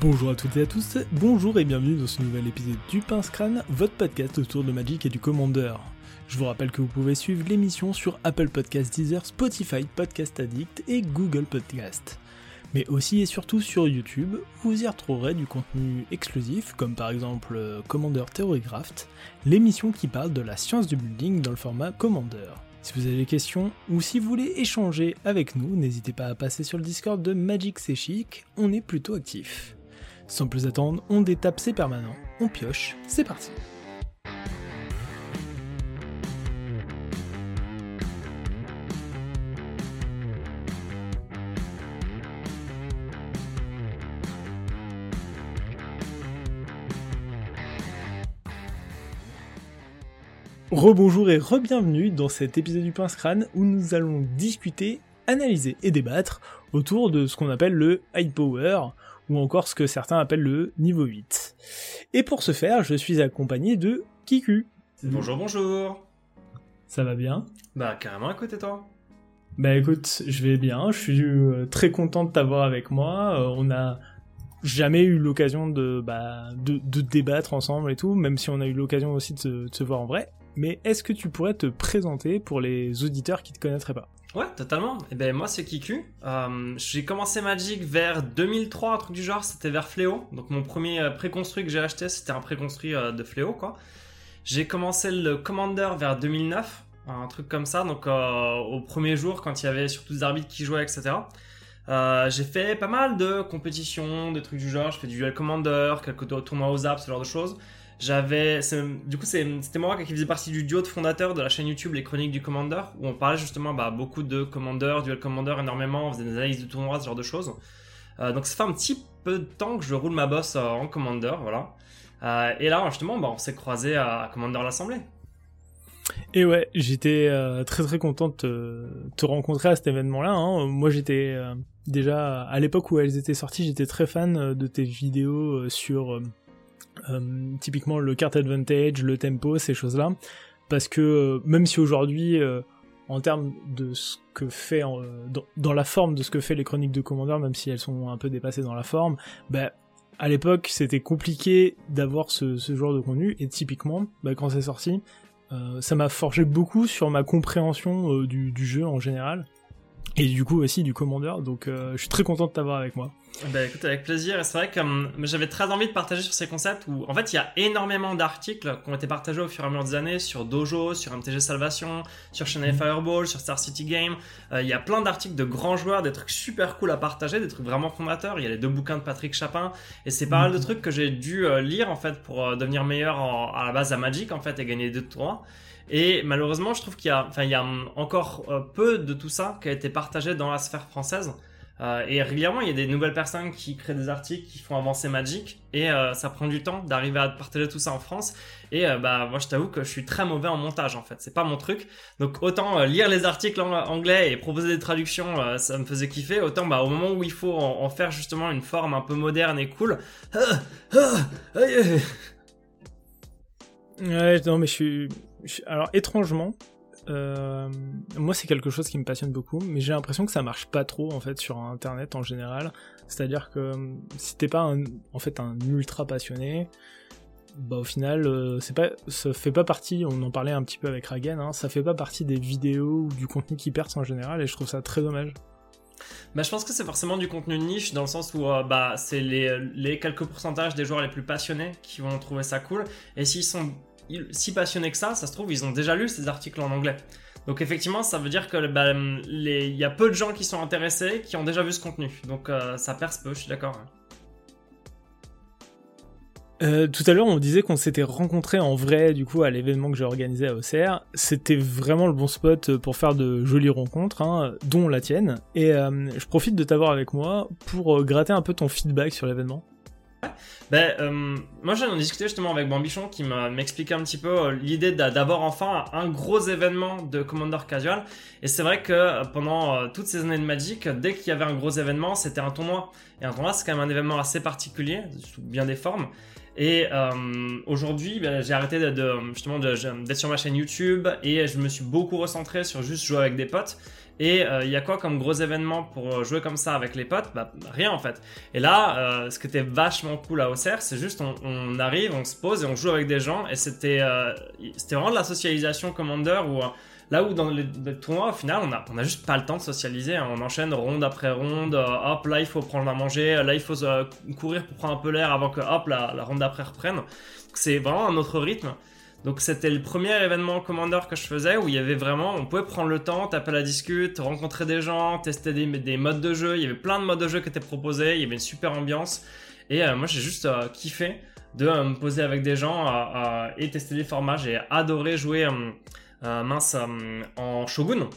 Bonjour à toutes et à tous, bonjour et bienvenue dans ce nouvel épisode du Pince Crâne, votre podcast autour de Magic et du Commander. Je vous rappelle que vous pouvez suivre l'émission sur Apple Podcast Deezer, Spotify, Podcast Addict et Google Podcast. Mais aussi et surtout sur YouTube, vous y retrouverez du contenu exclusif, comme par exemple euh, Commander Theorycraft, l'émission qui parle de la science du building dans le format Commander. Si vous avez des questions ou si vous voulez échanger avec nous, n'hésitez pas à passer sur le Discord de Magic C'est Chic, on est plutôt actif. Sans plus attendre, on détape ses permanents, on pioche, c'est parti. Rebonjour et re-bienvenue dans cet épisode du Pince Crâne où nous allons discuter, analyser et débattre autour de ce qu'on appelle le high power ou encore ce que certains appellent le niveau 8. Et pour ce faire, je suis accompagné de Kiku. Bonjour, bonjour. Ça va bien? Bah carrément à côté toi. Bah écoute, je vais bien, je suis euh, très content de t'avoir avec moi. Euh, on a jamais eu l'occasion de, bah, de, de débattre ensemble et tout, même si on a eu l'occasion aussi de se voir en vrai. Mais est-ce que tu pourrais te présenter pour les auditeurs qui te connaîtraient pas? Ouais, totalement. Et ben moi c'est Kiku. Euh, j'ai commencé Magic vers 2003, un truc du genre. C'était vers Fléau. Donc mon premier euh, préconstruit que j'ai acheté, c'était un préconstruit euh, de Fléau, quoi. J'ai commencé le Commander vers 2009, un truc comme ça. Donc au premier jour, quand il y avait surtout des arbitres qui jouaient, etc. J'ai fait pas mal de compétitions, des trucs du genre. Je fais du duel Commander, quelques tournois aux apps, ce genre de choses. J'avais, du coup, c'était moi qui faisais partie du duo de fondateurs de la chaîne YouTube Les Chroniques du Commander, où on parlait justement bah, beaucoup de Commander, Duel Commander énormément, on faisait des analyses de tournois, ce genre de choses. Euh, donc ça fait un petit peu de temps que je roule ma bosse euh, en Commander, voilà. Euh, et là, justement, bah, on s'est croisé à Commander l'Assemblée. Et ouais, j'étais très très content de te, rencontrer à cet événement-là. hein. Moi, j'étais déjà à l'époque où elles étaient sorties, j'étais très fan de tes vidéos sur typiquement le card advantage, le tempo, ces choses-là, parce que euh, même si aujourd'hui, euh, en termes de ce que fait euh, dans, la forme de ce que fait les chroniques de Commander, même si elles sont un peu dépassées dans la forme, bah à l'époque c'était compliqué d'avoir ce, genre de contenu. Et typiquement bah, quand c'est sorti euh, ça m'a forgé beaucoup sur ma compréhension euh, du, jeu en général. Et du coup aussi du Commander donc euh, je suis très content de t'avoir avec moi Bah écoute, avec plaisir. Et c'est vrai que hum, j'avais très envie de partager sur ces concepts où, en fait, il y a énormément d'articles qui ont été partagés au fur et à mesure des années sur Dojo, sur MTG Salvation, sur Channel Fireball, sur Star City Game. Euh, il y a plein d'articles de grands joueurs, des trucs super cool à partager, des trucs vraiment fondateurs. Il y a les deux bouquins de Patrick Chapin. Et c'est pas mal de trucs que j'ai dû euh, lire, en fait, pour euh, devenir meilleur en- à la base à Magic, en fait, et gagner deux tournois. Et malheureusement, je trouve qu'il y a, enfin, il y a encore peu de tout ça qui a été partagé dans la sphère française. Euh, et régulièrement, il y a des nouvelles personnes qui créent des articles, qui font avancer Magic, et euh, ça prend du temps d'arriver à partager tout ça en France. Et euh, bah moi, je t'avoue que je suis très mauvais en montage en fait. C'est pas mon truc. Donc autant lire les articles en anglais et proposer des traductions, ça me faisait kiffer. Autant bah au moment où il faut en, faire justement une forme un peu moderne et cool. Ah, ah. Ouais, non, mais je suis- Alors, étrangement, euh, moi, c'est quelque chose qui me passionne beaucoup, mais j'ai l'impression que ça marche pas trop, en fait, sur Internet en général. C'est-à-dire que euh, si t'es pas un, en fait, un ultra passionné, bah, au final, euh, c'est pas, ça fait pas partie, on en parlait un petit peu avec Ragen, hein, ça fait pas partie des vidéos ou du contenu qui perce en général, et je trouve ça très dommage. Bah, je pense que c'est forcément du contenu niche dans le sens où bah, c'est les, les quelques pourcentages des joueurs les plus passionnés qui vont trouver ça cool. Et s'ils sont si passionnés que ça, ça se trouve, ils ont déjà lu ces articles en anglais. Donc effectivement, ça veut dire que bah, il y a peu de gens qui sont intéressés, qui ont déjà vu ce contenu. Donc euh, ça perce peu, je suis d'accord. hein. Euh, tout à l'heure, on disait qu'on s'était rencontrés en vrai, du coup, à l'événement que j'ai organisé à OCR. C'était vraiment le bon spot pour faire de jolies rencontres, hein, dont la tienne. Et euh, je profite de t'avoir avec moi pour gratter un peu ton feedback sur l'événement. Ben, euh, moi j'en ai discuté justement avec Bambichon qui m'expliquait un petit peu euh, l'idée d'a- d'avoir enfin un gros événement de Commander Casual. Et c'est vrai que euh, pendant toutes ces années de Magic, dès qu'il y avait un gros événement, c'était un tournoi. Et un tournoi c'est quand même un événement assez particulier, sous bien des formes. Et aujourd'hui, ben, j'ai arrêté de, justement d'être sur ma chaîne YouTube et je me suis beaucoup recentré sur juste jouer avec des potes. Et il y a quoi comme gros événement pour jouer comme ça avec les potes? Bah rien en fait. Et là, ce qui était vachement cool à Auxerre, c'est juste on, arrive, on se pose et on joue avec des gens. Et c'était vraiment de la socialisation Commander où Là où dans les, tournois, au final, on a, on a juste pas le temps de socialiser. Hein. On enchaîne ronde après ronde. Euh, hop, là, il faut prendre à manger. Là, il faut euh, courir pour prendre un peu l'air avant que, hop, la, ronde d'après reprenne. C'est vraiment un autre rythme. Donc c'était le premier événement Commander que je faisais où il y avait vraiment, on pouvait prendre le temps, taper la discute, rencontrer des gens, tester des, des, modes de jeu. Il y avait plein de modes de jeu qui étaient proposés, il y avait une super ambiance. Et euh, moi j'ai juste kiffé de me poser avec des gens et tester des formats. J'ai adoré jouer euh, mince, euh, en Shogun.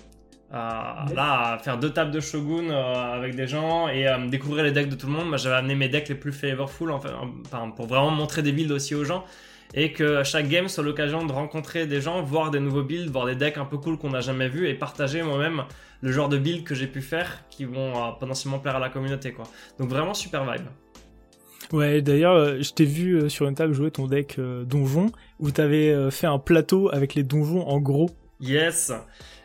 là, faire deux tables de Shogun euh, avec des gens et découvrir les decks de tout le monde. Moi, j'avais amené mes decks les plus flavorful pour vraiment montrer des builds aussi aux gens et que chaque game soit l'occasion de rencontrer des gens, voir des nouveaux builds, voir des decks un peu cool qu'on n'a jamais vus et partager moi-même le genre de build que j'ai pu faire qui vont potentiellement plaire à la communauté quoi. Donc vraiment super vibe. Ouais, d'ailleurs, euh, je t'ai vu euh, sur une table jouer ton deck euh, donjon, où t'avais fait un plateau avec les donjons en gros. Yes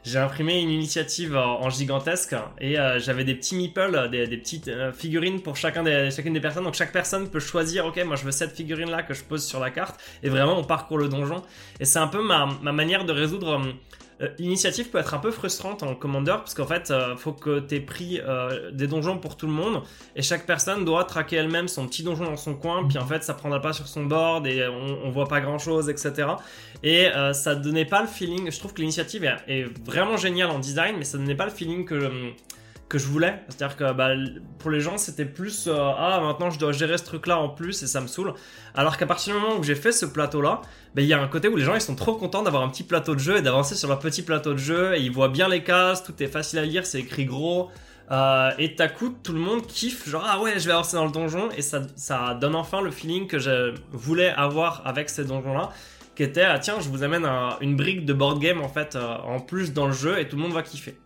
j'ai imprimé une initiative en, gigantesque et j'avais des petits meeples, des, petites figurines pour chacun des, chacune des personnes. Donc chaque personne peut choisir, ok, moi je veux cette figurine là que je pose sur la carte et vraiment on parcourt le donjon. Et c'est un peu ma, ma manière de résoudre euh, l'initiative peut être un peu frustrante en Commander parce qu'en fait, euh, faut que tu aies pris euh, des donjons pour tout le monde et chaque personne doit traquer elle-même son petit donjon dans son coin. Puis en fait, ça prendra pas sur son board et on, voit pas grand chose, etc. Et ça donnait pas le feeling. Je trouve que l'initiative est, vraiment géniale en design, mais ça donnait pas le feeling que que je voulais. C'est-à-dire que bah, pour les gens, c'était plus ah maintenant je dois gérer ce truc-là en plus et ça me saoule. Alors qu'à partir du moment où j'ai fait ce plateau-là, ben, il y a un côté où les gens ils sont trop contents d'avoir un petit plateau de jeu et d'avancer sur leur petit plateau de jeu et ils voient bien les cases, tout est facile à lire, c'est écrit gros. Euh, et t'as coup, tout le monde kiffe, genre ah ouais, je vais avancer dans le donjon et ça, ça donne enfin le feeling que je voulais avoir avec ces donjons-là, qui était ah tiens, je vous amène une brique de board game en fait euh, en plus dans le jeu et tout le monde va kiffer.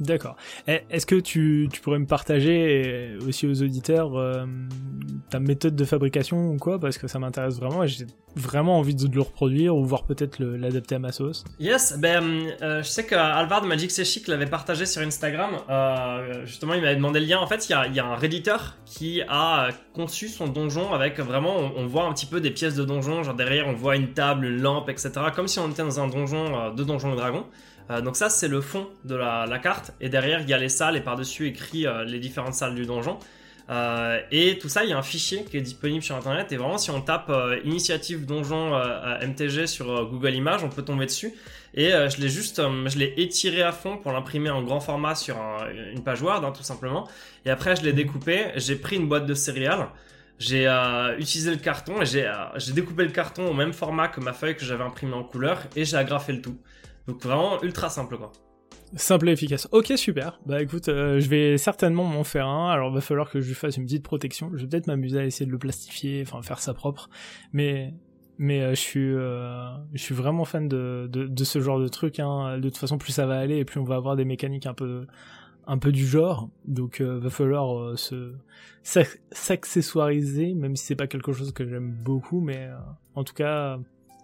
D'accord. Eh, est-ce que tu, pourrais me partager aussi aux auditeurs euh, ta méthode de fabrication ou quoi? Parce que ça m'intéresse vraiment et j'ai vraiment envie de le reproduire ou voir peut-être l'adapter à ma sauce. Yes, ben, euh, je sais qu'Alvard Magic Chic l'avait partagé sur Instagram. Euh, justement, il m'avait demandé le lien. En fait, il y a, un redditeur qui a conçu son donjon avec vraiment, on, voit un petit peu des pièces de donjon. Genre derrière, on voit une table, une lampe, etc. Comme si on était dans un donjon de Donjon et Dragon. Euh, donc ça c'est le fond de la, carte et derrière il y a les salles et par-dessus écrit euh, les différentes salles du donjon. Euh, et tout ça, il y a un fichier qui est disponible sur internet. Et vraiment, si on tape initiative donjon MTG sur Google Images, on peut tomber dessus. Et je l'ai juste, je l'ai étiré à fond pour l'imprimer en grand format sur une page Word, hein, tout simplement. Et après, je l'ai découpé. J'ai pris une boîte de céréales. J'ai utilisé le carton et j'ai découpé le carton au même format que ma feuille que j'avais imprimée en couleur et j'ai agrafé le tout. Donc vraiment ultra simple quoi. Simple et efficace. Ok, super. Bah écoute, euh, je vais certainement m'en faire un. Alors va falloir que je lui fasse une petite protection. Je vais peut-être m'amuser à essayer de le plastifier, enfin faire ça propre. Mais mais euh, je suis euh, je suis vraiment fan de, de, ce genre de truc. Hein. De toute façon, plus ça va aller et plus on va avoir des mécaniques un peu un peu du genre. Donc va falloir se s'accessoiriser, même si c'est pas quelque chose que j'aime beaucoup, mais en tout cas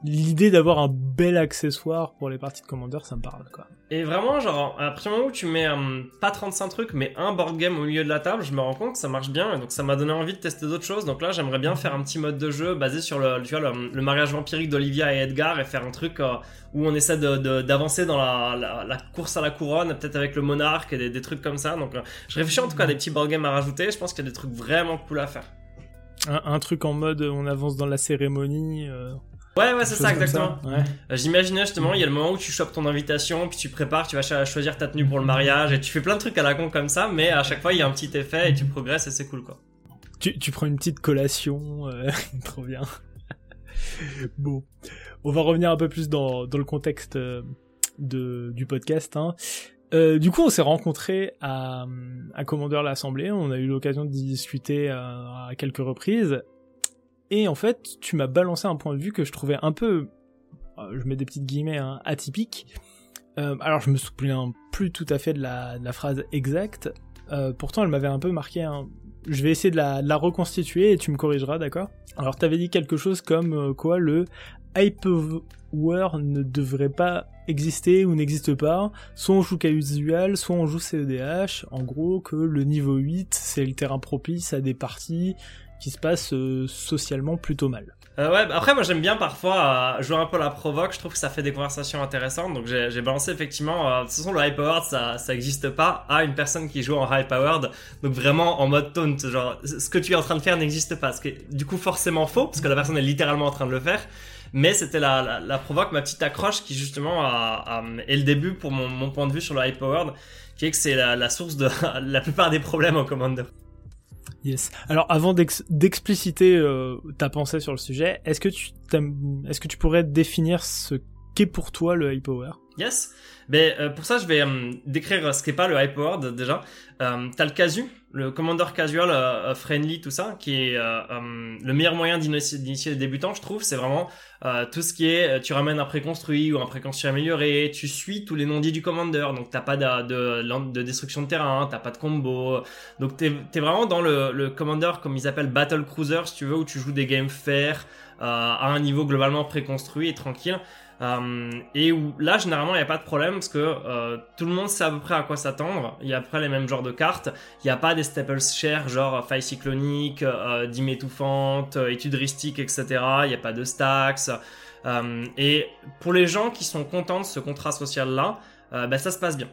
l'idée d'avoir un bel accessoire pour les parties de Commander, ça me parle quoi. Et vraiment, genre, à partir du moment où tu mets euh, pas 35 trucs, mais un board game au milieu de la table, je me rends compte que ça marche bien, et donc ça m'a donné envie de tester d'autres choses. Donc là, j'aimerais bien faire un petit mode de jeu basé sur le, tu vois, le, mariage vampirique d'Olivia et Edgar, et faire un truc euh, où on essaie d'avancer dans la, course à la couronne, peut-être avec le monarque et des, trucs comme ça. Donc euh, je réfléchis en tout cas à des petits board games à rajouter, je pense qu'il y a des trucs vraiment cool à faire. Un, truc en mode on avance dans la cérémonie. Ouais, ouais, c'est ça, exactement. Euh, j'imaginais justement, il y a le moment où tu chopes ton invitation, puis tu prépares, tu vas choisir ta tenue pour le mariage, et tu fais plein de trucs à la con comme ça, mais à chaque fois, il y a un petit effet et tu progresses et c'est cool, quoi. Tu, tu, prends une petite collation, euh, trop bien. bon, on va revenir un peu plus dans, dans le contexte euh, de, du podcast. Hein. Euh, du coup, on s'est rencontrés à, à Commander l'Assemblée. On a eu l'occasion de discuter à quelques reprises. Et en fait, tu m'as balancé un point de vue que je trouvais un peu, euh, je mets des petites guillemets, hein, atypique. Euh, alors je me souviens plus tout à fait de la, phrase exacte. Euh, pourtant, elle m'avait un peu marqué. Hein. je vais essayer de la, reconstituer et tu me corrigeras, d'accord? Alors, t'avais dit quelque chose comme quoi? Le hyperware ne devrait pas exister ou n'existe pas. Soit on joue casual, soit on joue CEDH. En gros, que le niveau 8, c'est le terrain propice à des parties qui se passent euh, socialement plutôt mal. Euh, ouais, bah, après moi j'aime bien parfois euh, jouer un peu la provoque, je trouve que ça fait des conversations intéressantes, donc j'ai balancé effectivement, euh, de toute façon le high powered ça, ça existe pas à une personne qui joue en high powered, donc vraiment en mode taunt, genre ce que tu es en train de faire n'existe pas, ce qui est du coup forcément faux, parce que la personne est littéralement en train de le faire, mais c'était la, la, provoque, ma petite accroche qui justement est le début pour mon, mon, point de vue sur le high powered, qui est que c'est la, la, source de la plupart des problèmes en Commander. Yes. Alors avant d'expliciter euh, ta pensée sur le sujet, est-ce que tu est-ce que tu pourrais définir ce qu'est pour toi le high power? Yes. Ben euh, pour ça je vais euh, décrire ce qu'est pas le high power déjà. Euh, T'as le casu, le commander casual euh, friendly tout ça, qui est le meilleur moyen d'initier les débutants je trouve. C'est vraiment tout ce qui est tu ramènes un préconstruit ou un préconstruit amélioré, tu suis tous les non-dits du commander, donc t'as pas de, de, de, destruction de terrain, t'as pas de combo, donc t'es es vraiment dans le, le commander comme ils appellent battle cruiser si tu veux où tu joues des games fair à un niveau globalement préconstruit et tranquille. Euh, et où là, généralement, il n'y a pas de problème parce que euh, tout le monde sait à peu près à quoi s'attendre. Il y a à peu près les mêmes genres de cartes. Il n'y a pas des staples chers, genre faille cyclonique, euh, dîme étouffante, étude ristique, etc. Il n'y a pas de stacks. Euh, et pour les gens qui sont contents de ce contrat social-là, euh, bah, ça se passe bien.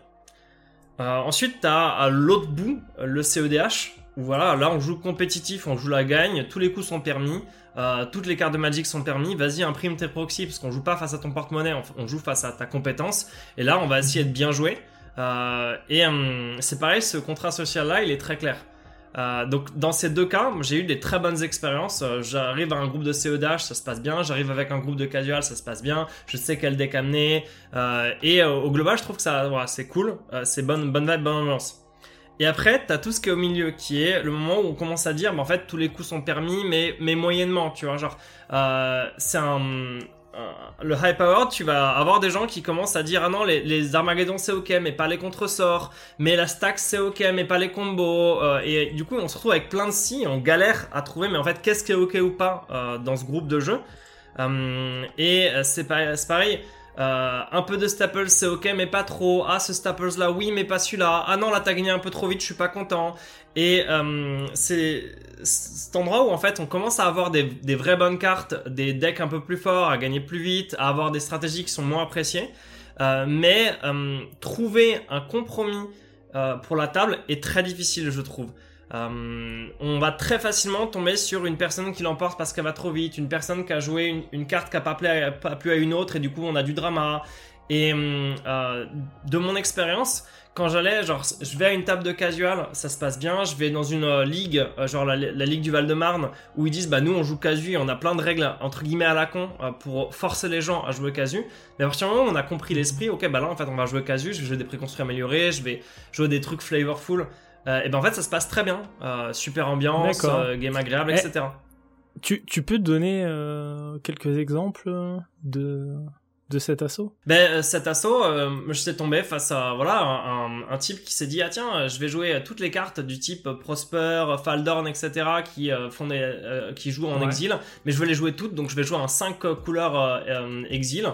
Euh, ensuite, tu as à l'autre bout le CEDH. Où voilà, là on joue compétitif, on joue la gagne, tous les coups sont permis. Euh, toutes les cartes de Magic sont permis. Vas-y, imprime tes proxys parce qu'on joue pas face à ton porte-monnaie, on, joue face à ta compétence. Et là, on va essayer de bien jouer. Euh, et hum, c'est pareil, ce contrat social là, il est très clair. Euh, donc dans ces deux cas, j'ai eu des très bonnes expériences. Euh, j'arrive à un groupe de CEDH, ça se passe bien. J'arrive avec un groupe de casual, ça se passe bien. Je sais quel deck amener. Euh, et au global, je trouve que ça, voilà, c'est cool. c'est bonne, bonne vibe, bonne ambiance. Et après, t'as tout ce qui est au milieu, qui est le moment où on commence à dire, bah, en fait, tous les coups sont permis, mais, mais moyennement, tu vois, genre, euh, c'est un, le high power, tu vas avoir des gens qui commencent à dire, ah non, les, les Armageddon c'est ok, mais pas les contresorts, mais la stack c'est ok, mais pas les combos, euh, et du coup, on se retrouve avec plein de si, on galère à trouver, mais en fait, qu'est-ce qui est ok ou pas euh, dans ce groupe de jeu. Euh, et c'est pareil, euh, un peu de staples, c'est ok, mais pas trop. Ah, ce staples là, oui, mais pas celui-là. Ah non, là, t'as gagné un peu trop vite, je suis pas content. Et euh, c'est cet endroit où en fait on commence à avoir des, des, vraies bonnes cartes, des decks un peu plus forts, à gagner plus vite, à avoir des stratégies qui sont moins appréciées. Euh, mais euh, trouver un compromis euh, pour la table est très difficile, je trouve. Euh, on va très facilement tomber sur une personne qui l'emporte parce qu'elle va trop vite, une personne qui a joué une, carte qui a pas, pas plu à une autre et du coup on a du drama. Et euh, de mon expérience, quand j'allais, genre, je vais à une table de casual, ça se passe bien. Je vais dans une euh, ligue, genre la, ligue du Val-de-Marne, où ils disent, bah nous on joue casu et on a plein de règles entre guillemets à la con pour forcer les gens à jouer casu. Mais à partir du moment où on a compris l'esprit, ok, bah là en fait on va jouer casu, je vais jouer des préconstruits améliorés, je vais jouer des trucs flavorful. Euh, et ben en fait ça se passe très bien, euh, super ambiance, euh, game agréable, Eh, etc. Tu, tu peux donner quelques exemples de de cet assaut? Ben cet assaut, je suis tombé face à voilà un, un type qui s'est dit ah tiens je vais jouer toutes les cartes du type Prosper, Faldorn etc qui font des, qui jouent en Ouais. exil, mais je vais les jouer toutes donc je vais jouer un 5 couleurs exil.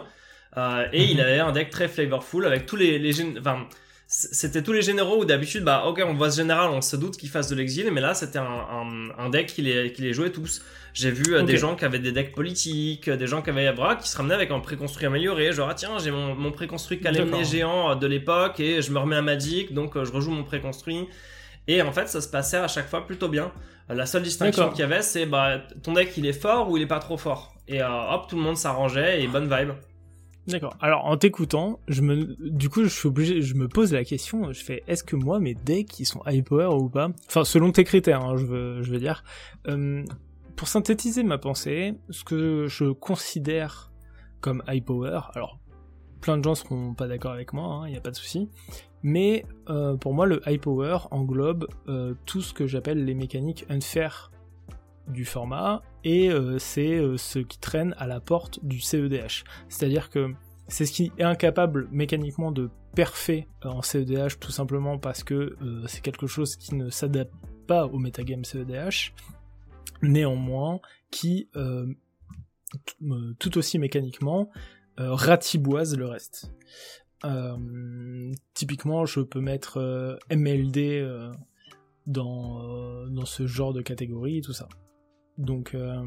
Et Mhm. il avait un deck très flavorful avec tous les, les enfin c'était tous les généraux où d'habitude bah ok on voit ce général on se doute qu'il fasse de l'exil mais là c'était un, un, un deck qui les, qui les jouait tous. J'ai vu euh, des gens qui avaient des decks politiques des gens qui avaient voilà, qui se ramenaient avec un préconstruit amélioré genre ah tiens j'ai mon, mon préconstruit calémné géant euh, de l'époque et je me remets à Magic donc euh, je rejoue mon préconstruit. Et en fait ça se passait à chaque fois plutôt bien. La seule distinction qu'il y avait c'est bah ton deck il est fort ou il est pas trop fort. Et euh, hop tout le monde s'arrangeait et bonne vibe D'accord. Alors en t'écoutant, je me, du coup, je suis obligé, je me pose la question. Je fais, est-ce que moi mes decks ils sont high power ou pas? Enfin, selon tes critères, hein, je veux, je veux dire. Euh, pour synthétiser ma pensée, ce que je considère comme high power, alors plein de gens seront pas d'accord avec moi, il n'y a pas de souci. Mais euh, pour moi, le high power englobe euh, tout ce que j'appelle les mécaniques unfair du format et euh, c'est euh, ce qui traîne à la porte du CEDH. C'est-à-dire que c'est ce qui est incapable mécaniquement de perfer euh, en CEDH tout simplement parce que c'est quelque chose qui ne s'adapte pas au metagame CEDH, néanmoins qui tout aussi mécaniquement ratiboise le reste. typiquement, je peux mettre MLD dans ce genre de catégorie et tout ça. Donc euh,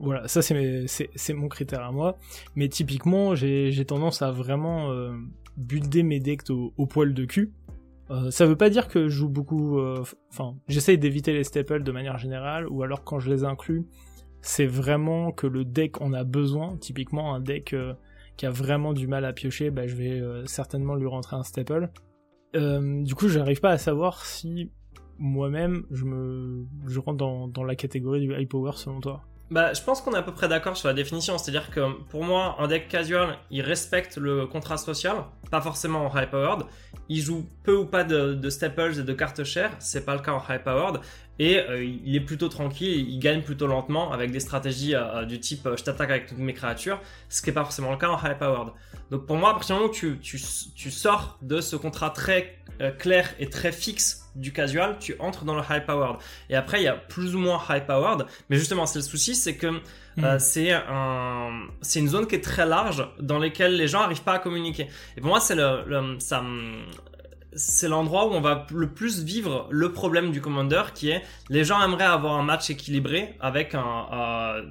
voilà, ça c'est mon critère à moi. Mais typiquement, j'ai tendance à vraiment euh, builder mes decks au, poil de cul. Euh, ça veut pas dire que je joue beaucoup... Enfin, j'essaye d'éviter les staples de manière générale, ou alors quand je les inclus, c'est vraiment que le deck en a besoin. Typiquement, un deck qui a vraiment du mal à piocher, bah, je vais certainement lui rentrer un staple. du coup, j'arrive pas à savoir si moi-même, je me, je rentre dans, la catégorie du high power selon toi bah, je pense qu'on est à peu près d'accord sur la définition. C'est-à-dire que pour moi, un deck casual, il respecte le contrat social, pas forcément en high powered. Il joue peu ou pas de, de staples et de cartes chères, c'est pas le cas en high powered. Et euh, il est plutôt tranquille, il gagne plutôt lentement avec des stratégies euh, euh, du type je t'attaque avec toutes mes créatures, ce qui est pas forcément le cas en high powered. Donc pour moi, à partir du moment où tu, tu, tu sors de ce contrat très clair et très fixe du casual, tu entres dans le high powered. Et après, il y a plus ou moins high powered, mais justement, c'est le souci, c'est que euh, hmm. c'est un, c'est une zone qui est très large dans laquelle les gens n'arrivent pas à communiquer. Et pour moi, c'est le, ça, c'est l'endroit où on va le plus vivre le problème du commander qui est les gens aimeraient avoir un match équilibré avec un euh,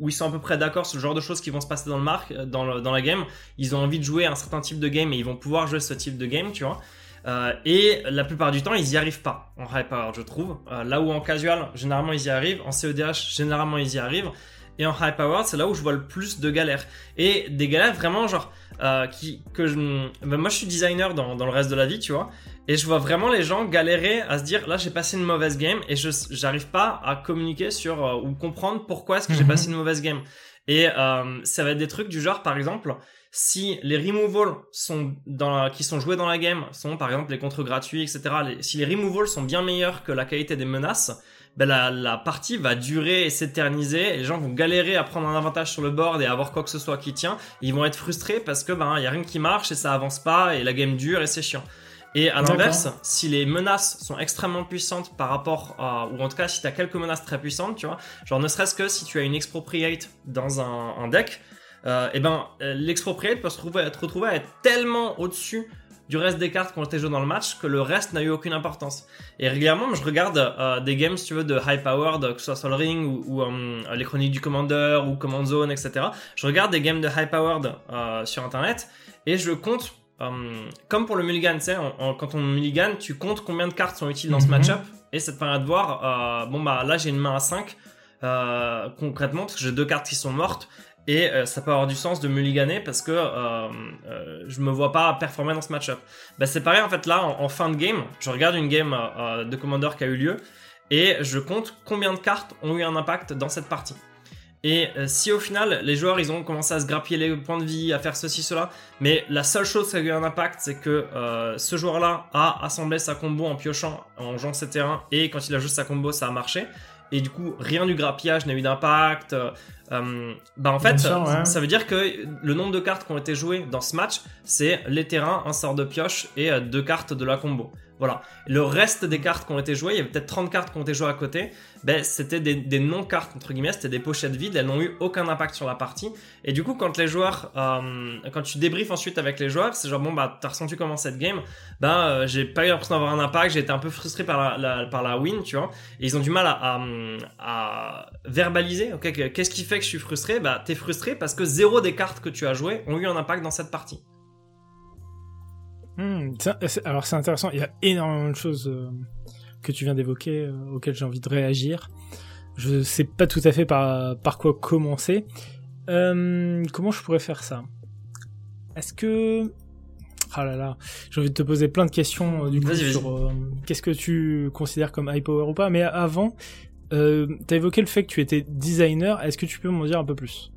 où, ils sont à peu près d'accord sur le genre de choses qui vont se passer dans le marque dans, dans la game ils ont envie de jouer un certain type de game et ils vont pouvoir jouer ce type de game tu vois euh, et la plupart du temps, ils y arrivent pas en high power, je trouve. Euh, là où en casual, généralement ils y arrivent. En CEDH, généralement ils y arrivent. Et en high power, c'est là où je vois le plus de galères. Et des galères vraiment genre euh, qui que je. Ben, moi, je suis designer dans, dans le reste de la vie, tu vois. Et je vois vraiment les gens galérer à se dire là j'ai passé une mauvaise game et je j'arrive pas à communiquer sur euh, ou comprendre pourquoi est-ce que j'ai mhm. passé une mauvaise game. Et euh, ça va être des trucs du genre par exemple si les removals sont dans qui sont joués dans la game sont par exemple les contres gratuits, etc. si les removals sont bien meilleurs que la qualité des menaces, ben la, la partie va durer et s'éterniser. Les gens vont galérer à prendre un avantage sur le board et avoir quoi que ce soit qui tient. ils vont être frustrés parce que ben y a rien qui marche et ça avance pas et la game dure et c'est chiant. Et à l'inverse, si les menaces sont extrêmement puissantes par rapport à, ou en tout cas si tu as quelques menaces très puissantes, tu vois, genre ne serait-ce que si tu as une expropriate dans un, un deck, euh, et ben euh, l'expropriate peut se retrouver, être retrouver à être tellement au-dessus du reste des cartes qui ont été jouées dans le match que le reste n'a eu aucune importance. Et régulièrement, je regarde euh, des games, si tu veux, de high powered, que ce soit Sol Ring ou, ou euh, les chroniques du Commander ou Command Zone, etc. Je regarde des games de high powered euh, sur internet et je compte, comme pour le mulligan, tu sais, quand on mulligan, tu comptes combien de cartes sont utiles dans ce mhm. match-up et ça te permet de voir, bon bah là j'ai une main à 5, concrètement, parce que j'ai deux cartes qui sont mortes. Et euh, ça peut avoir du sens de mulliganer parce que euh, euh, je me vois pas performer dans ce match-up. Bah, c'est pareil en fait là, en, fin de game, je regarde une game euh, de Commander qui a eu lieu et je compte combien de cartes ont eu un impact dans cette partie. Et si au final les joueurs ils ont commencé à se grappiller les points de vie, à faire ceci, cela, mais la seule chose qui a eu un impact c'est que ce joueur-là a assemblé sa combo en piochant, en jouant ses terrains et quand il a joué sa combo ça a marché, et du coup rien du grappillage n'a eu d'impact. Euh, bah en fait, ça veut dire que le nombre de cartes qui ont été jouées dans ce match, c'est les terrains, un sort de pioche et euh, deux cartes de la combo. Voilà. Le reste des cartes qui ont été jouées, il y avait peut-être 30 cartes qui ont été jouées à côté, ben, c'était des, non-cartes, entre guillemets, c'était des pochettes vides, elles n'ont eu aucun impact sur la partie. Et du coup, quand les joueurs, euh, quand tu débriefes ensuite avec les joueurs, c'est genre, bon, bah, t'as ressenti comment cette game? Ben, euh, j'ai pas eu l'impression d'avoir un impact, j'ai été un peu frustré par la, par la win, tu vois. Et ils ont du mal à, à, verbaliser, ok, qu'est-ce qui fait que je suis frustré? Bah, t'es frustré parce que zéro des cartes que tu as jouées ont eu un impact dans cette partie. Hmm, alors c'est intéressant, il y a énormément de choses euh, que tu viens d'évoquer euh, auxquelles j'ai envie de réagir. Je sais pas tout à fait par, par quoi commencer. Euh, comment je pourrais faire ça? Est-ce que... Ah là là, j'ai envie de te poser plein de questions du coup sur qu'est-ce que tu considères comme high power ou pas? Mais avant, euh, t'as évoqué le fait que tu étais designer. Est-ce que tu peux m'en dire un peu plus?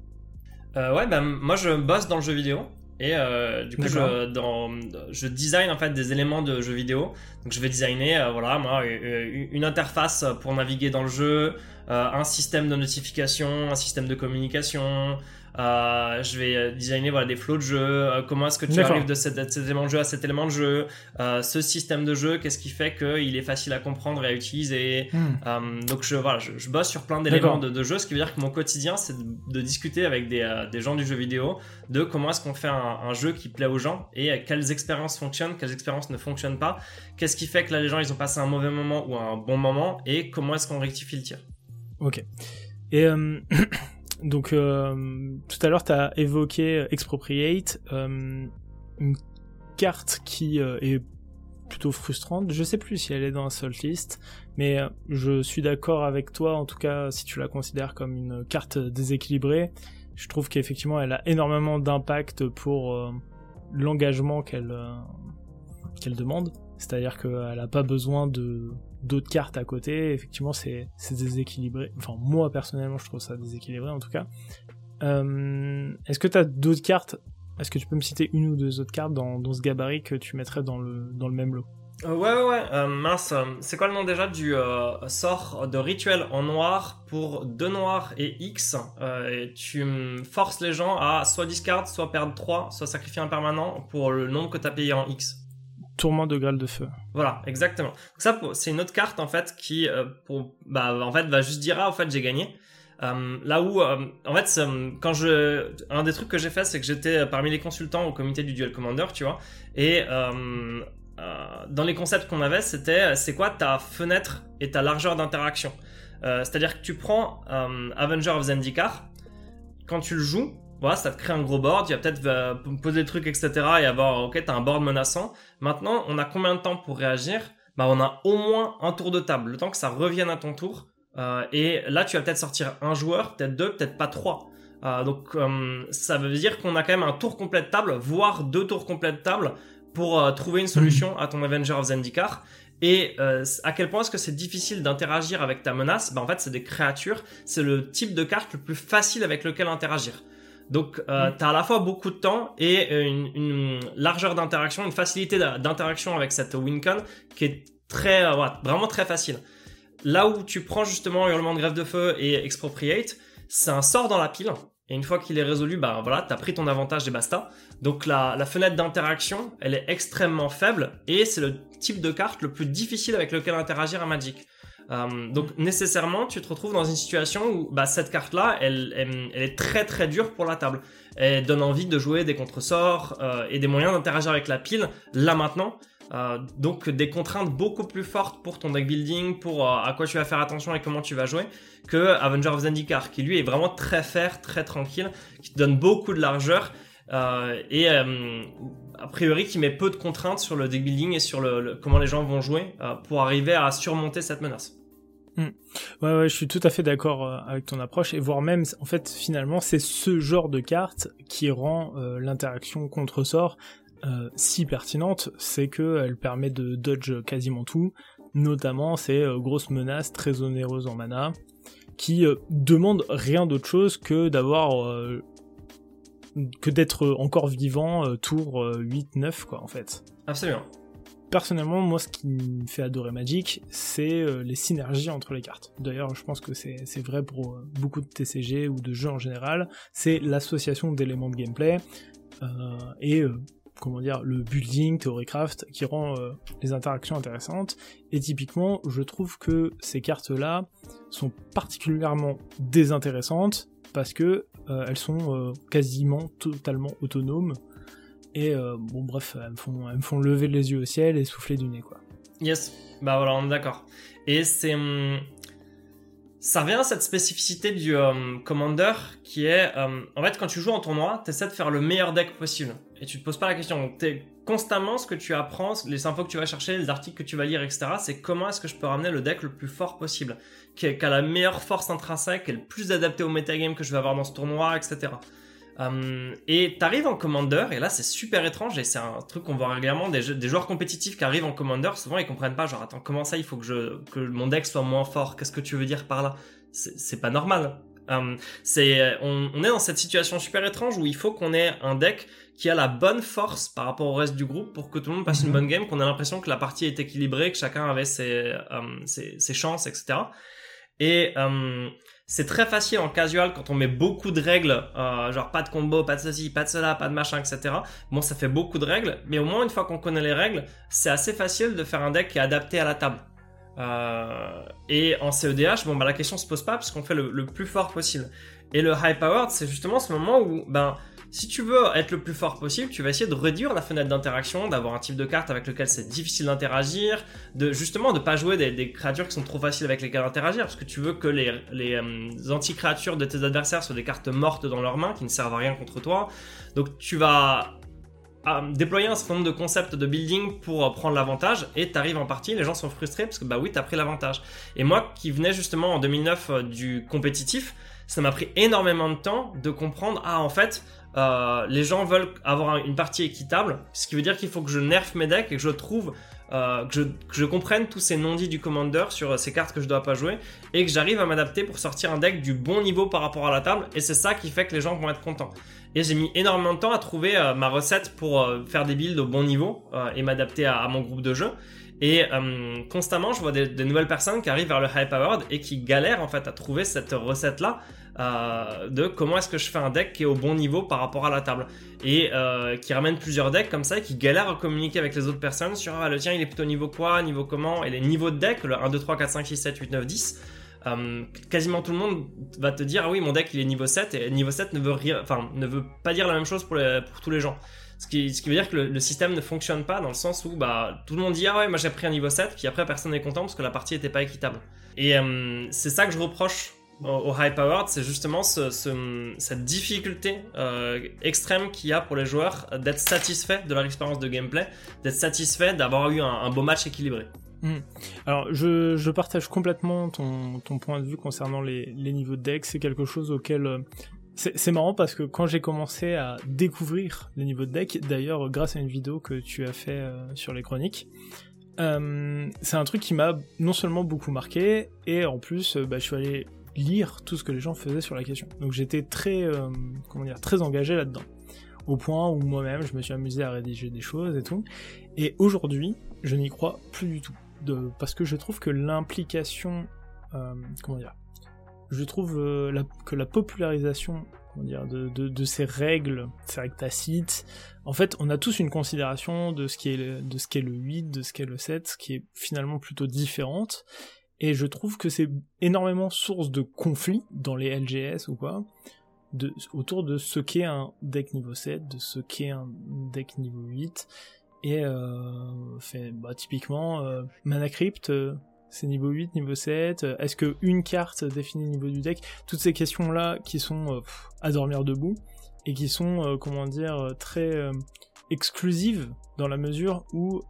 Ouais, ben moi je bosse dans le jeu vidéo. Et euh, du coup, je, dans, je design en fait des éléments de jeux vidéo. Donc, je vais designer, euh, voilà, moi, une interface pour naviguer dans le jeu, euh, un système de notification, un système de communication, euh, je vais designer voilà, des flows de jeu, euh, comment est-ce que tu arrives de cet, élément de jeu à cet élément de jeu, euh, ce système de jeu, qu'est-ce qui fait qu'il est facile à comprendre et à utiliser? Hmm. donc je, voilà, je, bosse sur plein d'éléments de, de, jeu, ce qui veut dire que mon quotidien, c'est de, discuter avec des, des, gens du jeu vidéo de comment est-ce qu'on fait un, un, jeu qui plaît aux gens et quelles expériences fonctionnent, quelles expériences ne fonctionnent pas, qu'est-ce qui fait que là les gens ils ont passé un mauvais moment ou un bon moment et comment est-ce qu'on rectifie le tir? Ok. Et euh, donc, euh, tout à l'heure, tu as évoqué Expropriate, euh, une carte qui est plutôt frustrante. Je sais plus si elle est dans un seul list, mais je suis d'accord avec toi, en tout cas, si tu la considères comme une carte déséquilibrée. Je trouve qu'effectivement, elle a énormément d'impact pour l'engagement qu'elle qu'elle demande. C'est-à-dire qu'elle n'a pas besoin de d'autres cartes à côté, effectivement c'est déséquilibré. Enfin moi personnellement je trouve ça déséquilibré en tout cas. Euh, est-ce que tu as d'autres cartes? Est-ce que tu peux me citer une ou deux autres cartes dans, dans ce gabarit que tu mettrais dans le, dans le même lot? Euh, ouais, ouais, ouais. Euh, mince, c'est quoi le nom déjà du sort de rituel en noir pour 2 noirs et X? Et Tu forces les gens à soit discard, soit perdre 3, soit sacrifier un permanent pour le nombre que tu as payé en X. Tourment de Graal de Feu. Voilà, exactement. ça, c'est une autre carte en fait qui, euh, bah, en fait, va juste dire ah, en fait, j'ai gagné. Euh, là où, euh, en fait, quand je, un des trucs que j'ai fait, c'est que j'étais parmi les consultants au comité du Duel Commander, tu vois, et dans les concepts qu'on avait, c'était c'est quoi ta fenêtre et ta largeur d'interaction? C'est-à-dire que tu prends Avenger of Zendikar, quand tu le joues, voilà, ça te crée un gros board, tu vas peut-être euh, poser des trucs, etc. et avoir, ok, t'as un board menaçant. Maintenant, on a combien de temps pour réagir? Bah, on a au moins un tour de table, le temps que ça revienne à ton tour. Euh, et là, tu vas peut-être sortir un joueur, peut-être deux, peut-être pas trois. Euh, donc, ça veut dire qu'on a quand même un tour complet de table, voire deux tours complets de table pour trouver une solution à ton Avenger of Zendikar. Et à quel point est-ce que c'est difficile d'interagir avec ta menace? Bah, En fait, c'est des créatures. C'est le type de carte le plus facile avec lequel interagir. Donc, euh, mm. tu as à la fois beaucoup de temps et euh, une, largeur d'interaction, une facilité d'interaction avec cette Wincon qui est très, euh, vraiment très facile. Là où tu prends justement Hurlement de Grève de Feu et Expropriate, c'est un sort dans la pile. Et une fois qu'il est résolu, bah voilà, t'as pris ton avantage et basta. Donc la, la fenêtre d'interaction, elle est extrêmement faible et c'est le type de carte le plus difficile avec lequel interagir à Magic. Euh, donc nécessairement, tu te retrouves dans une situation où bah, cette carte-là, elle, est très très dure pour la table. Elle donne envie de jouer des contresorts euh, et des moyens d'interagir avec la pile là maintenant. Euh, donc des contraintes beaucoup plus fortes pour ton deck building, pour euh, à quoi tu vas faire attention et comment tu vas jouer, que Avenger of Zendikar, qui lui est vraiment très fair, très tranquille, qui te donne beaucoup de largeur. Et a priori qui met peu de contraintes sur le deck building et sur le, comment les gens vont jouer pour arriver à surmonter cette menace. Hmm. Ouais, ouais, je suis tout à fait d'accord euh, avec ton approche et voire même, en fait, finalement, c'est ce genre de carte qui rend euh, l'interaction contre sort euh, si pertinente, c'est que elle permet de dodge quasiment tout, notamment ces grosses menaces très onéreuses en mana qui demandent rien d'autre chose que d'avoir que d'être encore vivant tour 8-9 quoi en fait. Absolument personnellement, moi, ce qui me fait adorer Magic, c'est euh, les synergies entre les cartes. D'ailleurs, je pense que c'est vrai pour euh, beaucoup de TCG ou de jeux en général. C'est l'association d'éléments de gameplay euh, et comment dire le building, theorycraft qui rend les interactions intéressantes. Et typiquement, je trouve que ces cartes-là sont particulièrement désintéressantes parce que elles sont quasiment totalement autonomes et euh, bon, bref, elles me, font, elles me font lever les yeux au ciel et souffler du nez, quoi. Yes, bah voilà, on est d'accord. Et c'est. Hum, ça revient à cette spécificité du hum, Commander qui est. Hum, en fait, quand tu joues en tournoi, tu essaies de faire le meilleur deck possible. Et tu te poses pas la question. Es, constamment, ce que tu apprends, les infos que tu vas chercher, les articles que tu vas lire, etc., c'est comment est-ce que je peux ramener le deck le plus fort possible, qui, a la meilleure force intrinsèque, qui est le plus adapté au metagame que je vais avoir dans ce tournoi, etc. Euh, et t'arrives en commander, et là c'est super étrange, et c'est un truc qu'on voit régulièrement, des, des, joueurs compétitifs qui arrivent en commander, souvent ils comprennent pas, genre attends, comment ça il faut que, je, que mon deck soit moins fort, qu'est-ce que tu veux dire par là? C'est pas normal. Euh, c'est on, on, est dans cette situation super étrange où il faut qu'on ait un deck qui a la bonne force par rapport au reste du groupe pour que tout le monde passe une mhm. bonne game, qu'on ait l'impression que la partie est équilibrée, que chacun avait ses, euh, ses, ses chances, etc. Et euh, c'est très facile en casual quand on met beaucoup de règles, euh, genre pas de combo, pas de ceci, pas de cela, pas de machin, etc. Bon, ça fait beaucoup de règles, mais au moins une fois qu'on connaît les règles, c'est assez facile de faire un deck qui est adapté à la table. Euh, et en CEDH, bon, bah, la question se pose pas parce qu'on fait le, plus fort possible. Et le high powered, c'est justement ce moment où, ben, si tu veux être le plus fort possible, tu vas essayer de réduire la fenêtre d'interaction, d'avoir un type de carte avec lequel c'est difficile d'interagir, de justement de pas jouer des, créatures qui sont trop faciles avec lesquelles interagir, parce que tu veux que les, les euh, anti-créatures de tes adversaires soient des cartes mortes dans leurs mains qui ne servent à rien contre toi. Donc tu vas euh, déployer un certain nombre de concepts de building pour euh, prendre l'avantage et t'arrives en partie, les gens sont frustrés parce que bah oui, t'as pris l'avantage. Et moi qui venais justement en 2009 du compétitif, ça m'a pris énormément de temps de comprendre, ah en fait, euh, les gens veulent avoir une partie équitable, ce qui veut dire qu'il faut que je nerf mes decks et que je trouve euh, que, je, comprenne tous ces non-dits du commander sur euh, ces cartes que je dois pas jouer et que j'arrive à m'adapter pour sortir un deck du bon niveau par rapport à la table et c'est ça qui fait que les gens vont être contents. Et j'ai mis énormément de temps à trouver ma recette pour faire des builds au bon niveau et m'adapter à, mon groupe de jeu. Et constamment, je vois des, des, nouvelles personnes qui arrivent vers le high powered et qui galèrent en fait à trouver cette recette là euh, de comment est-ce que je fais un deck qui est au bon niveau par rapport à la table et euh, qui ramène plusieurs decks comme ça et qui galère à communiquer avec les autres personnes sur ah, le tien il est plutôt niveau quoi, niveau comment et les niveaux de deck, le 1, 2, 3, 4, 5, 6, 7, 8, 9, 10. quasiment tout le monde va te dire ah oui mon deck il est niveau 7 et niveau 7 ne veut ne veut pas dire la même chose pour tous les gens ce qui, veut dire que le, système ne fonctionne pas dans le sens où bah, tout le monde dit ah ouais moi j'ai pris un niveau 7 puis après personne n'est content parce que la partie n'était pas équitable et euh, c'est ça que je reproche au, high powered, c'est justement cette difficulté euh, extrême qu'il y a pour les joueurs d'être satisfait de leur expérience de gameplay, d'être satisfait d'avoir eu un, beau match équilibré. Hmm. Alors, je, partage complètement ton, point de vue concernant les, niveaux de deck. C'est quelque chose auquel. Euh, c'est marrant parce que quand j'ai commencé à découvrir les niveaux de deck, d'ailleurs, grâce à une vidéo que tu as fait euh, sur les chroniques, c'est un truc qui m'a non seulement beaucoup marqué, et en plus, bah, je suis allé lire tout ce que les gens faisaient sur la question. Donc j'étais très, euh, comment dire, très engagé là-dedans. Au point où moi-même, je me suis amusé à rédiger des choses et tout. Et aujourd'hui, je n'y crois plus du tout. Parce que je trouve que l'implication, euh, comment dire, je trouve euh, que la popularisation dire, de, ces règles, ces règles tacites, en fait, on a tous une considération de ce qui est de ce qu'est le 8, de ce qu'est le 7, qui est finalement plutôt différente, et je trouve que c'est énormément source de conflits dans les LGS ou quoi, autour de ce qu'est un deck niveau 7, de ce qu'est un deck niveau 8. Et euh, bah, typiquement, euh, Mana Crypt, c'est niveau 8, niveau 7, est-ce que une carte définit le niveau du deck? Toutes ces questions-là qui sont à dormir debout et qui sont, comment dire, très exclusives dans la mesure où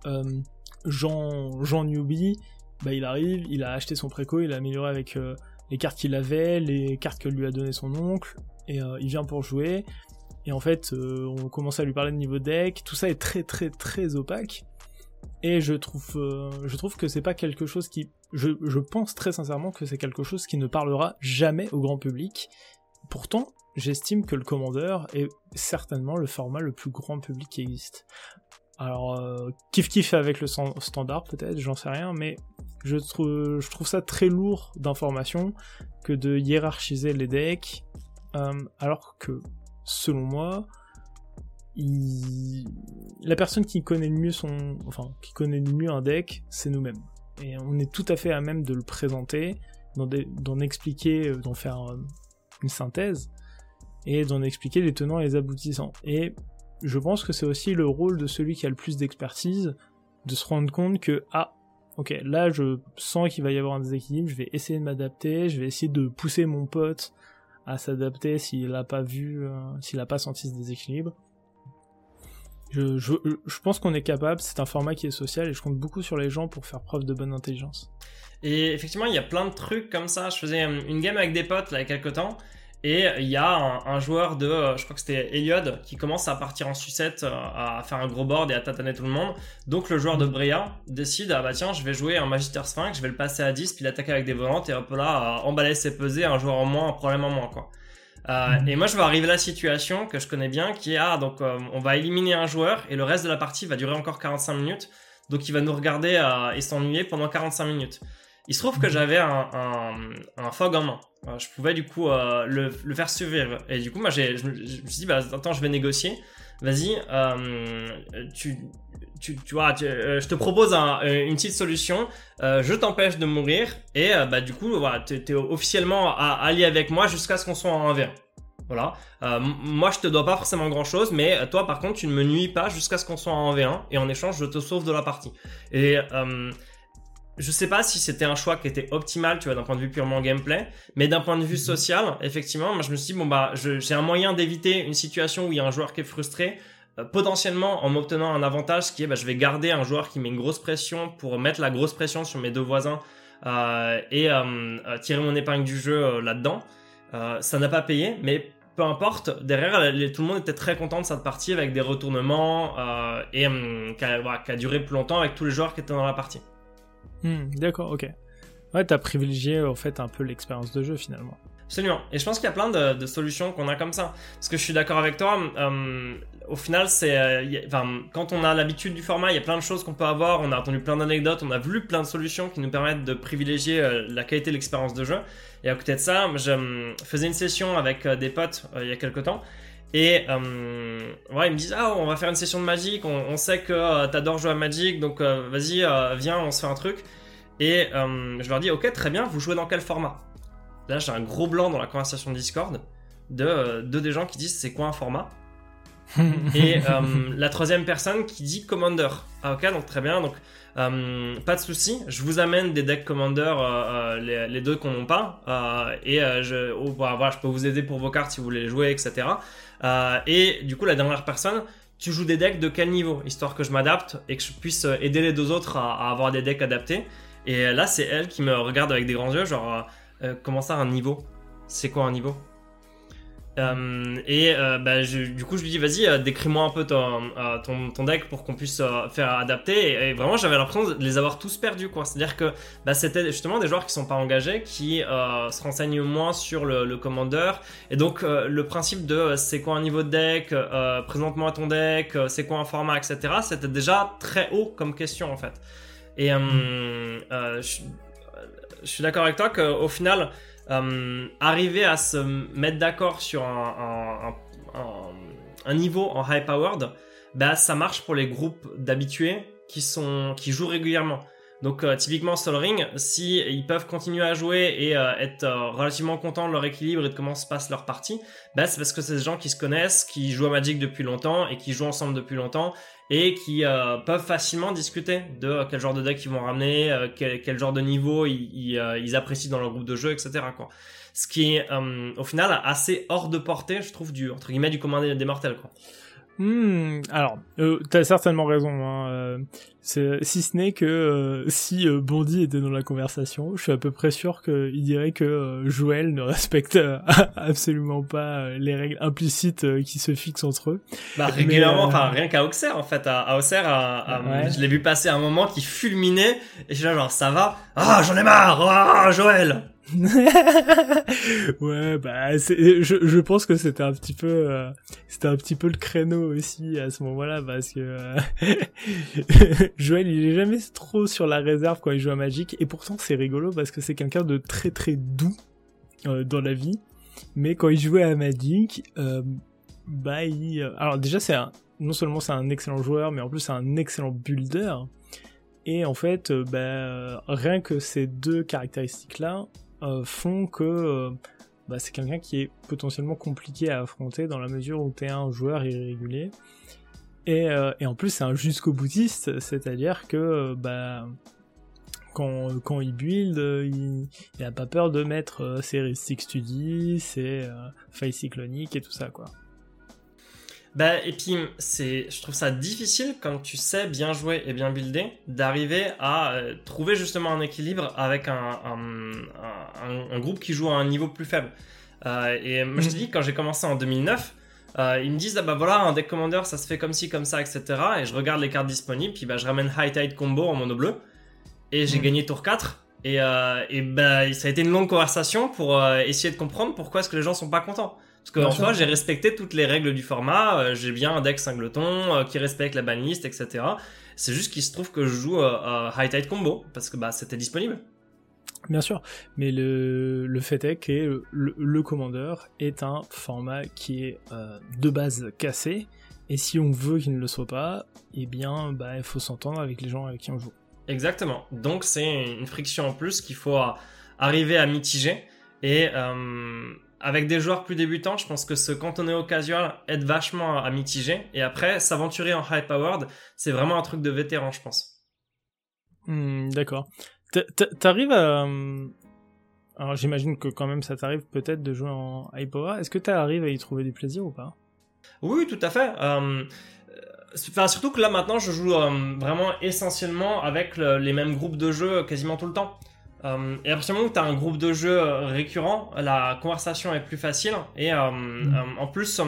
Jean, Jean Newbie bah, il arrive, il a acheté son préco, il a amélioré avec euh, les cartes qu'il avait, les cartes que lui a donné son oncle, et euh, il vient pour jouer. Et en fait, euh, on commence à lui parler de niveau deck. Tout ça est très très très opaque. Et je trouve, je trouve que c'est pas quelque chose qui, je, pense très sincèrement que c'est quelque chose qui ne parlera jamais au grand public. Pourtant, j'estime que le commandeur est certainement le format le plus grand public qui existe. Alors, kiff kiff avec le standard peut-être, j'en sais rien, mais je trouve, je trouve ça très lourd d'informations que de hiérarchiser les decks, euh, alors que, selon moi, la personne qui connaît le mieux son, enfin, qui connaît le mieux un deck, c'est nous-mêmes. Et on est tout à fait à même de le présenter, d'en expliquer, euh, d'en faire euh, une synthèse, et d'en expliquer les tenants et les aboutissants. Et je pense que c'est aussi le rôle de celui qui a le plus d'expertise, de se rendre compte que, ah, ok, là je sens qu'il va y avoir un déséquilibre, je vais essayer de m'adapter, je vais essayer de pousser mon pote à s'adapter s'il n'a pas vu, euh, s'il n'a pas senti ce déséquilibre. Je, pense qu'on est capable, c'est un format qui est social et je compte beaucoup sur les gens pour faire preuve de bonne intelligence. Et effectivement, il y a plein de trucs comme ça. Je faisais une game avec des potes il y a quelques temps et il y a un, joueur de, euh, je crois que c'était Eliod, qui commence à partir en sucette, euh, à faire un gros board et à tataner tout le monde. Donc le joueur de Brea décide, ah bah tiens, je vais jouer un Magister Sphinx, je vais le passer à 10, puis l'attaquer avec des volantes, et hop là, emballer ses pesées, un joueur en moins, un problème en moins, quoi. Euh, mhm. et moi, je vais arriver à la situation que je connais bien, qui est, ah, donc on va éliminer un joueur, et le reste de la partie va durer encore 45 minutes. Donc il va nous regarder et s'ennuyer pendant 45 minutes. il se trouve que j'avais un, un, fog en main. Je pouvais du coup le, le, faire survivre. Et du coup, moi, je, je, me suis dit, bah, attends, je vais négocier. Vas-y, tu, tu, tu vois, euh, je te propose un, euh, une petite solution. Euh, je t'empêche de mourir et bah du coup, voilà, t'es es officiellement allié avec moi jusqu'à ce qu'on soit en 1v1. Voilà. moi, je te dois pas forcément grand chose, mais toi, par contre, tu ne me nuis pas jusqu'à ce qu'on soit en 1v1 et en échange, je te sauve de la partie. Et je sais pas si c'était un choix qui était optimal, tu vois, d'un point de vue purement gameplay, mais d'un point de vue social, effectivement, moi je me suis dit bon bah j'ai un moyen d'éviter une situation où il y a un joueur qui est frustré. Euh, potentiellement en m'obtenant un avantage qui est bah, je vais garder un joueur qui met une grosse pression pour mettre la grosse pression sur mes deux voisins euh, et euh, tirer mon épingle du jeu là-dedans. ça n'a pas payé, mais peu importe, derrière, tout le monde était très content de cette partie avec des retournements et qui a, duré plus longtemps avec tous les joueurs qui étaient dans la partie. Hmm, d'accord, ok. Ouais, t'as privilégié en fait un peu l'expérience de jeu finalement. Absolument. Et je pense qu'il y a plein de, solutions qu'on a comme ça. Parce que je suis d'accord avec toi, au final, c'est, euh, quand on a l'habitude du format, il y a plein de choses qu'on peut avoir. On a entendu plein d'anecdotes, on a vu plein de solutions qui nous permettent de privilégier euh, la qualité de l'expérience de jeu. Et à côté de ça, je euh, faisais une session avec des potes il y a quelques temps. Et ouais, ils me disent Ah, on va faire une session de Magic. On, sait que t'adores jouer à Magic, donc vas-y, viens, on se fait un truc. Et je leur dis Ok, très bien, vous jouez dans quel format? Là, j'ai un gros blanc dans la conversation Discord de, de des gens qui disent C'est quoi un format et euh, la troisième personne qui dit Commander. Ah ok, donc très bien. Donc euh, pas de souci. Je vous amène des decks Commander, euh, les, deux qu'on n'a pas. et je, oh, bah, voilà, je peux vous aider pour vos cartes si vous voulez les jouer, etc. et du coup, la dernière personne, tu joues des decks de quel niveau Histoire que je m'adapte et que je puisse aider les deux autres à, avoir des decks adaptés. Et là, c'est elle qui me regarde avec des grands yeux, genre, comment ça, un niveau? C'est quoi un niveau? Euh, et euh, bah, du coup, je lui dis, vas-y, euh, décris-moi un peu ton, ton, deck pour qu'on puisse faire adapter. Et, vraiment, j'avais l'impression de les avoir tous perdus. C'est-à-dire que bah, c'était justement des joueurs qui sont pas engagés, qui se renseignent moins sur le, le commander. Et donc, le principe de c'est quoi un niveau de deck, présente-moi ton deck, c'est quoi un format, etc. C'était déjà très haut comme question, en fait. Et je, je suis d'accord avec toi qu'au final, euh, arriver à se mettre d'accord sur un, niveau en high powered, bah, ça marche pour les groupes d'habitués qui qui jouent régulièrement. Donc euh, typiquement Sol Ring, si ils peuvent continuer à jouer et euh, être relativement contents de leur équilibre et de comment se passe leur partie, bah, c'est parce que c'est des gens qui se connaissent, qui jouent à Magic depuis longtemps et qui jouent ensemble depuis longtemps et qui euh, peuvent facilement discuter de euh, quel genre de deck ils vont ramener, euh, quel, genre de niveau ils, ils, apprécient dans leur groupe de jeu, etc. Quoi. Ce qui est au final assez hors de portée, je trouve, du entre guillemets du commun des mortels. Quoi. Hmm, alors, euh, t'as certainement raison. Hein, euh, si ce n'est que euh, si euh, Bondy était dans la conversation, je suis à peu près sûr qu'il dirait que Joël ne respecte absolument pas les règles implicites qui se fixent entre eux. Bah régulièrement, enfin rien qu'à Auxerre en fait. À, Auxerre, je l'ai vu passer un moment qui fulminait et je suis là genre ça va? Ah j'en ai marre Ah Joël ouais, bah, je, je pense que c'était un petit peu, euh, c'était un petit peu le créneau aussi à ce moment-là parce que euh, Joël, il est jamais trop sur la réserve quand il joue à Magic et pourtant c'est rigolo parce que c'est quelqu'un de très très doux euh, dans la vie, mais quand il jouait à Magic, bah, il, alors déjà c'est non seulement c'est un excellent joueur, mais en plus c'est un excellent builder. Et en fait, bah, rien que ces deux caractéristiques-là, euh, font que euh, bah, c'est quelqu'un qui est potentiellement compliqué à affronter dans la mesure où tu es un joueur irrégulier. Et, euh, et en plus, c'est un jusqu'au boutiste, c'est-à-dire que bah, quand, quand il build, il, il a pas peur de mettre ses Ristic Study, ses failles cycloniques et tout ça, quoi. Bah, et puis, c'est, je trouve ça difficile quand tu sais bien jouer et bien builder, d'arriver à euh, trouver justement un équilibre avec un, un, un, groupe qui joue à un niveau plus faible. Euh, et moi, je te mhm. dis, quand j'ai commencé en 2009, euh, ils me disent, ah bah voilà, un deck commander, ça se fait comme ci, comme ça, etc. Et je regarde les cartes disponibles, puis bah, je ramène High Tide Combo en mono bleu. Et j'ai mhm. gagné tour 4. Et, euh, et bah, ça a été une longue conversation pour euh, essayer de comprendre pourquoi est-ce que les gens sont pas contents. Parce qu'en j'ai respecté toutes les règles du format. Euh, j'ai bien un deck singleton qui respecte la banlist, etc. C'est juste qu'il se trouve que je joue High Tide Combo parce que bah c'était disponible. Bien sûr, mais le, le fait est que le, le commandeur est un format qui est euh, de base cassé, et si on veut qu'il ne le soit pas, eh bien, bah, il faut s'entendre avec les gens avec qui on joue. Exactement. Donc c'est une friction en plus qu'il faut arriver à mitiger. Et euh, avec des joueurs plus débutants, je pense que se cantonner au casual aide vachement à, mitiger. Et après, s'aventurer en high powered, c'est vraiment un truc de vétéran, je pense. Hmm, d'accord. T'arrives à... Euh, alors j'imagine que quand même ça t'arrive peut-être de jouer en power. Est-ce que t'arrives à y trouver du plaisir ou pas? Oui, tout à fait. Euh, enfin, surtout que là maintenant je joue euh, vraiment essentiellement avec les mêmes groupes de jeux quasiment tout le temps. Euh, et à partir du moment où tu as un groupe de jeux récurrent, la conversation est plus facile. Et mm. en plus,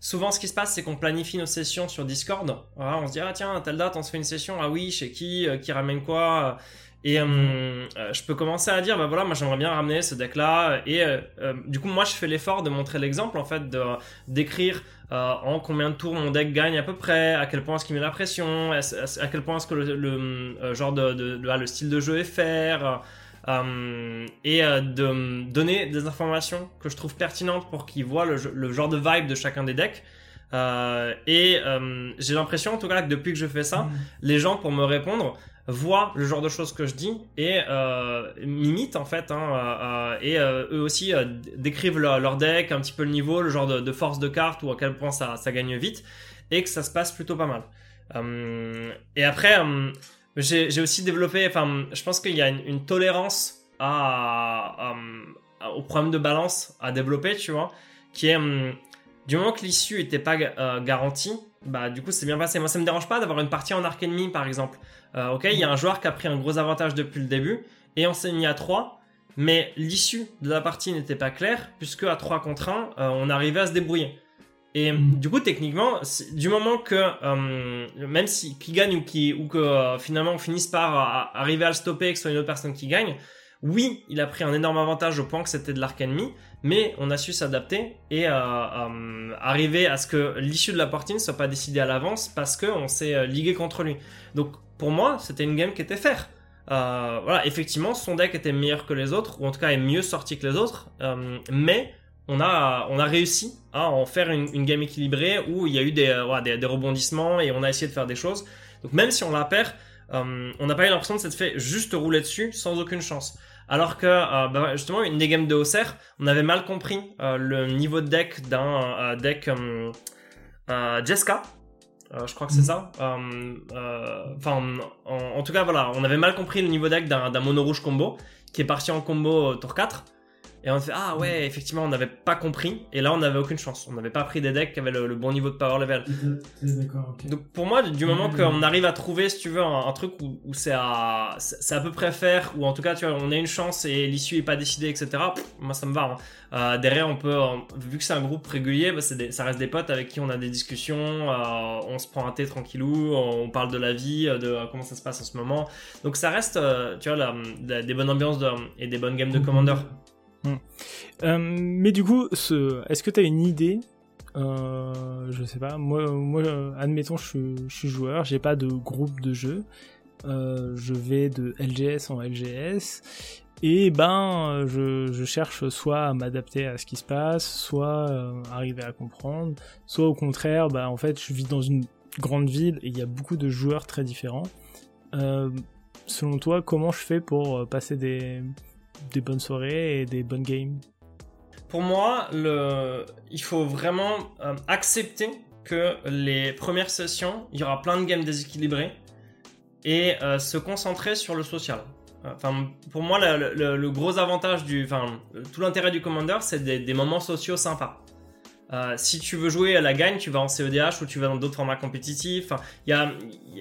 souvent ce qui se passe, c'est qu'on planifie nos sessions sur Discord. on se dit, ah tiens, à telle date, on se fait une session. Ah oui, chez qui Qui ramène quoi? Et euh, euh, je peux commencer à dire, bah voilà, moi j'aimerais bien ramener ce deck-là. Et euh, du coup, moi je fais l'effort de montrer l'exemple, en fait, de d'écrire en combien de tours mon deck gagne à peu près, à quel point est-ce qu'il met la pression, à, quel point est-ce que le, genre de, de, le style de jeu est faire. et de donner des informations que je trouve pertinentes pour qu'ils voient le, le, genre de vibe de chacun des decks. et j'ai l'impression, en tout cas, que depuis que je fais ça, mmh. les gens, pour me répondre, voient le genre de choses que je dis et euh, m'imitent en fait hein, euh, euh, et euh, eux aussi décrivent leur, deck, un petit peu le niveau, le genre de, force de carte ou à quel point ça, gagne vite et que ça se passe plutôt pas mal. et après, j'ai aussi développé, enfin, je pense qu'il y a une, tolérance au problème de balance à développer, tu vois, qui est du moment que l'issue était pas garantie, bah du coup c'est bien passé. Moi ça me dérange pas d'avoir une partie en arc ennemi par exemple. Euh, ok, il y a un joueur qui a pris un gros avantage depuis le début et on s'est mis à 3, mais l'issue de la partie n'était pas claire puisque à 3 contre 1, euh, on arrivait à se débrouiller. Et mm. du coup, techniquement, du moment que euh, même si qui gagne ou qui ou que finalement on finisse par arriver à le stopper et que ce soit une autre personne qui gagne, oui, il a pris un énorme avantage au point que c'était de l'arc ennemi, mais on a su s'adapter et arriver à ce que l'issue de la partie ne soit pas décidée à l'avance parce qu'on s'est ligué contre lui. Donc pour moi, c'était une game qui était fair. Euh, voilà, effectivement, son deck était meilleur que les autres, ou en tout cas est mieux sorti que les autres, euh, mais on a, on a réussi à en faire une, game équilibrée où il y a eu euh, des, des, rebondissements et on a essayé de faire des choses. Donc même si on la perd, on n'a pas eu l'impression de s'être fait juste rouler dessus sans aucune chance. Alors que bah, justement une des games de Hausser, on avait mal compris le niveau de deck d'un deck Jessica euh, je crois que c'est ça. Euh, euh, enfin, en, tout cas, voilà, on avait mal compris le niveau deck d'un mono rouge combo qui est parti en combo tour 4. Et on fait ah ouais effectivement on n'avait pas compris. Et là on n'avait aucune chance. On n'avait pas pris des decks qui avaient le, bon niveau de power level. Donc pour moi du moment qu'on arrive à trouver si tu veux un, truc où, c'est à c'est à peu près faire ou en tout cas tu vois on a une chance et l'issue est pas décidée etc moi ça me va hein. euh, derrière on peut vu que c'est un groupe régulier bah, ça reste des potes avec qui on a des discussions euh, on se prend un thé tranquillou on parle de la vie de comment ça se passe en ce moment. Donc ça reste euh, tu vois des bonnes ambiances et des bonnes games de commander Hmm. Euh, mais du coup, ce... est-ce que tu as une idée euh, Je sais pas. Moi, moi admettons, je suis, je suis joueur, j'ai pas de groupe de jeu. Euh, je vais de LGS en LGS. Et ben, je, cherche soit à m'adapter à ce qui se passe, soit euh, arriver à comprendre, soit au contraire, bah en fait, je vis dans une grande ville et il y a beaucoup de joueurs très différents. Euh, selon toi, comment je fais pour passer des, des bonnes soirées et des bonnes games Pour moi, il faut vraiment euh, accepter que les premières sessions, il y aura plein de games déséquilibrées et euh, se concentrer sur le social. Enfin, pour moi, le, gros avantage du, enfin, tout l'intérêt du Commander, c'est des, moments sociaux sympas. Euh, si tu veux jouer à la gagne, tu vas en CEDH ou tu vas dans d'autres formats compétitifs. Il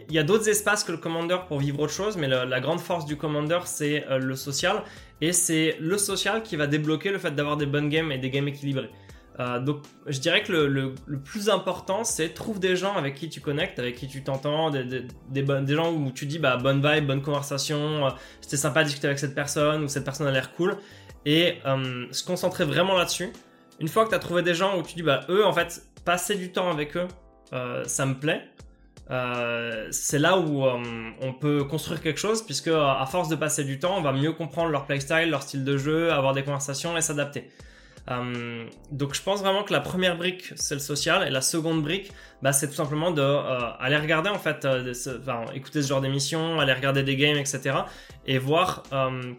y a, d'autres espaces que le Commander pour vivre autre chose, mais la grande force du Commander, c'est euh, le social. Et c'est le social qui va débloquer le fait d'avoir des bonnes games et des games équilibrées. Euh, donc je dirais que le, plus important, c'est trouve des gens avec qui tu connectes, avec qui tu t'entends, des, des, des, gens où tu dis bah, bonne vibe, bonne conversation, c'était sympa de discuter avec cette personne ou cette personne a l'air cool. Et se concentrer vraiment là-dessus une fois que tu as trouvé des gens où tu dis, bah, eux, en fait, passer du temps avec eux, euh, ça me plaît. euh, c'est là où euh, on peut construire quelque chose puisque à force de passer du temps, on va mieux comprendre leur playstyle, leur style de jeu, avoir des conversations et s'adapter. Donc je pense vraiment que la première brique c'est le social et la seconde brique bah, c'est tout simplement de aller regarder en fait, enfin, écouter ce genre d'émissions, aller regarder des games etc et voir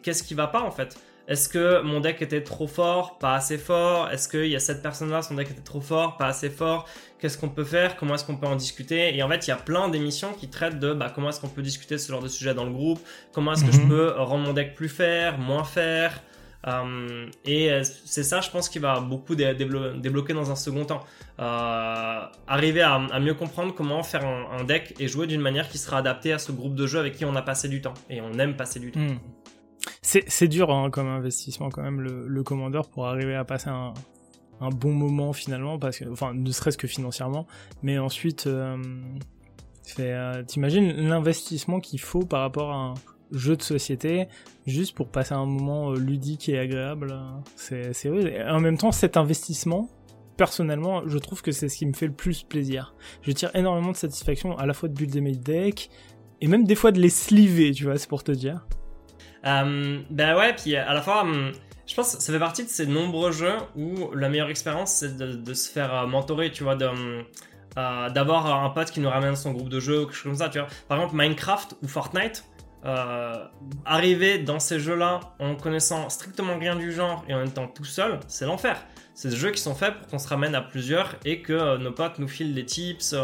qu'est-ce qui va pas en fait. Est-ce que mon deck était trop fort, pas assez fort Est-ce qu'il y a cette personne-là, son deck était trop fort, pas assez fort Qu'est-ce qu'on peut faire? Comment est-ce qu'on peut en discuter? Et en fait, il y a plein d'émissions qui traitent de bah, comment est-ce qu'on peut discuter de ce genre de sujet dans le groupe? Comment est-ce que je mhm. peux rendre mon deck plus faire, moins faire? Euh, et euh, c'est ça, je pense, qui va beaucoup débloquer dans un second temps. Euh, arriver à, mieux comprendre comment faire un, deck et jouer d'une manière qui sera adaptée à ce groupe de jeu avec qui on a passé du temps. Et on aime passer du temps. Hmm. C'est dur hein, comme investissement quand même le, le commandeur pour arriver à passer un, bon moment finalement, parce que, enfin ne serait-ce que financièrement, mais ensuite, euh, euh, t'imagines l'investissement qu'il faut par rapport à un jeu de société juste pour passer un moment euh, ludique et agréable. C'est vrai. En même temps, cet investissement, personnellement, je trouve que c'est ce qui me fait le plus plaisir. Je tire énormément de satisfaction à la fois de builder mes decks et même des fois de les sliver, tu vois, c'est pour te dire. Euh, ben ouais, puis à la fois, hum, je pense que ça fait partie de ces nombreux jeux où la meilleure expérience c'est de, se faire euh, mentorer, tu vois, hum, euh, d'avoir un pote qui nous ramène son groupe de jeux ou quelque chose comme ça, tu vois. Par exemple, Minecraft ou Fortnite, euh, arriver dans ces jeux-là en connaissant strictement rien du genre et en étant tout seul, c'est l'enfer. C'est des jeux qui sont faits pour qu'on se ramène à plusieurs et que nos potes nous filent des tips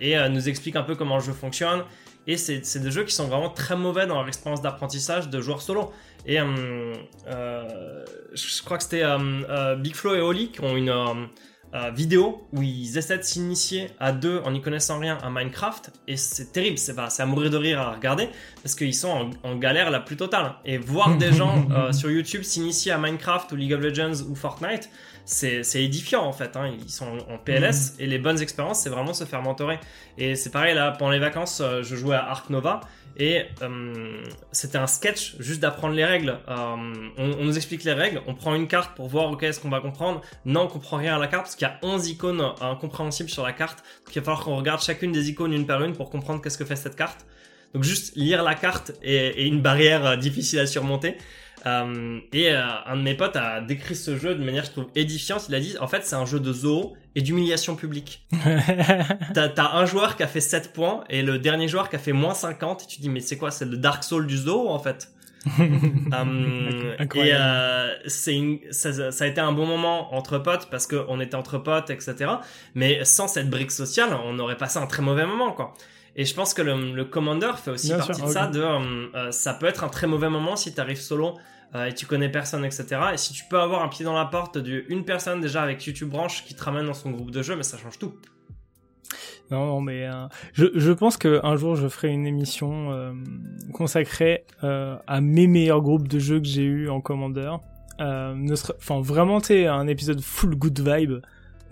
et nous expliquent un peu comment le jeu fonctionne. Et c'est des jeux qui sont vraiment très mauvais dans leur expérience d'apprentissage de joueurs solo. Et euh, euh, je crois que c'était euh, Big Flo et Oli qui ont une vidéo où ils essaient de s'initier à deux en n'y connaissant rien à Minecraft. Et c'est terrible, c'est à mourir de rire à regarder parce qu'ils sont en, galère la plus totale. Et voir des gens sur YouTube s'initier à Minecraft ou League of Legends ou Fortnite, c'est édifiant en fait. Hein. Ils sont en PLS mhm. et les bonnes expériences, c'est vraiment se faire mentorer. Et c'est pareil là, pendant les vacances, euh, je jouais à Ark Nova et euh, c'était un sketch juste d'apprendre les règles. Euh, on, nous explique les règles, on prend une carte pour voir ok est-ce qu'on va comprendre. Non, on comprend rien à la carte parce qu'il y a 11 icônes incompréhensibles sur la carte. Donc il va falloir qu'on regarde chacune des icônes une par une pour comprendre qu'est-ce que fait cette carte. Donc juste lire la carte est une barrière difficile à surmonter. Euh, et euh, un de mes potes a décrit ce jeu de manière, je trouve, édifiante. Il a dit, en fait, c'est un jeu de zoo et d'humiliation publique. t'as, un joueur qui a fait 7 points et le dernier joueur qui a fait moins 50. Et tu dis, mais c'est quoi C'est le Dark Soul du zoo, en fait? Euh, et c'est ça, ça, a été un bon moment entre potes parce qu'on était entre potes, etc. Mais sans cette brique sociale, on aurait passé un très mauvais moment, quoi. Et je pense que le, le Commander fait aussi partie de ça. De, ça peut être un très mauvais moment si tu arrives solo euh, et tu connais personne, etc. Et si tu peux avoir un pied dans la porte d'une personne déjà avec YouTube Branch qui te ramène dans son groupe de jeu, mais ça change tout. Non, non, mais euh, je, je pense qu'un jour je ferai une émission euh, consacrée à mes meilleurs groupes de jeux que j'ai eu en Commander. Enfin, vraiment, tu un épisode full good vibe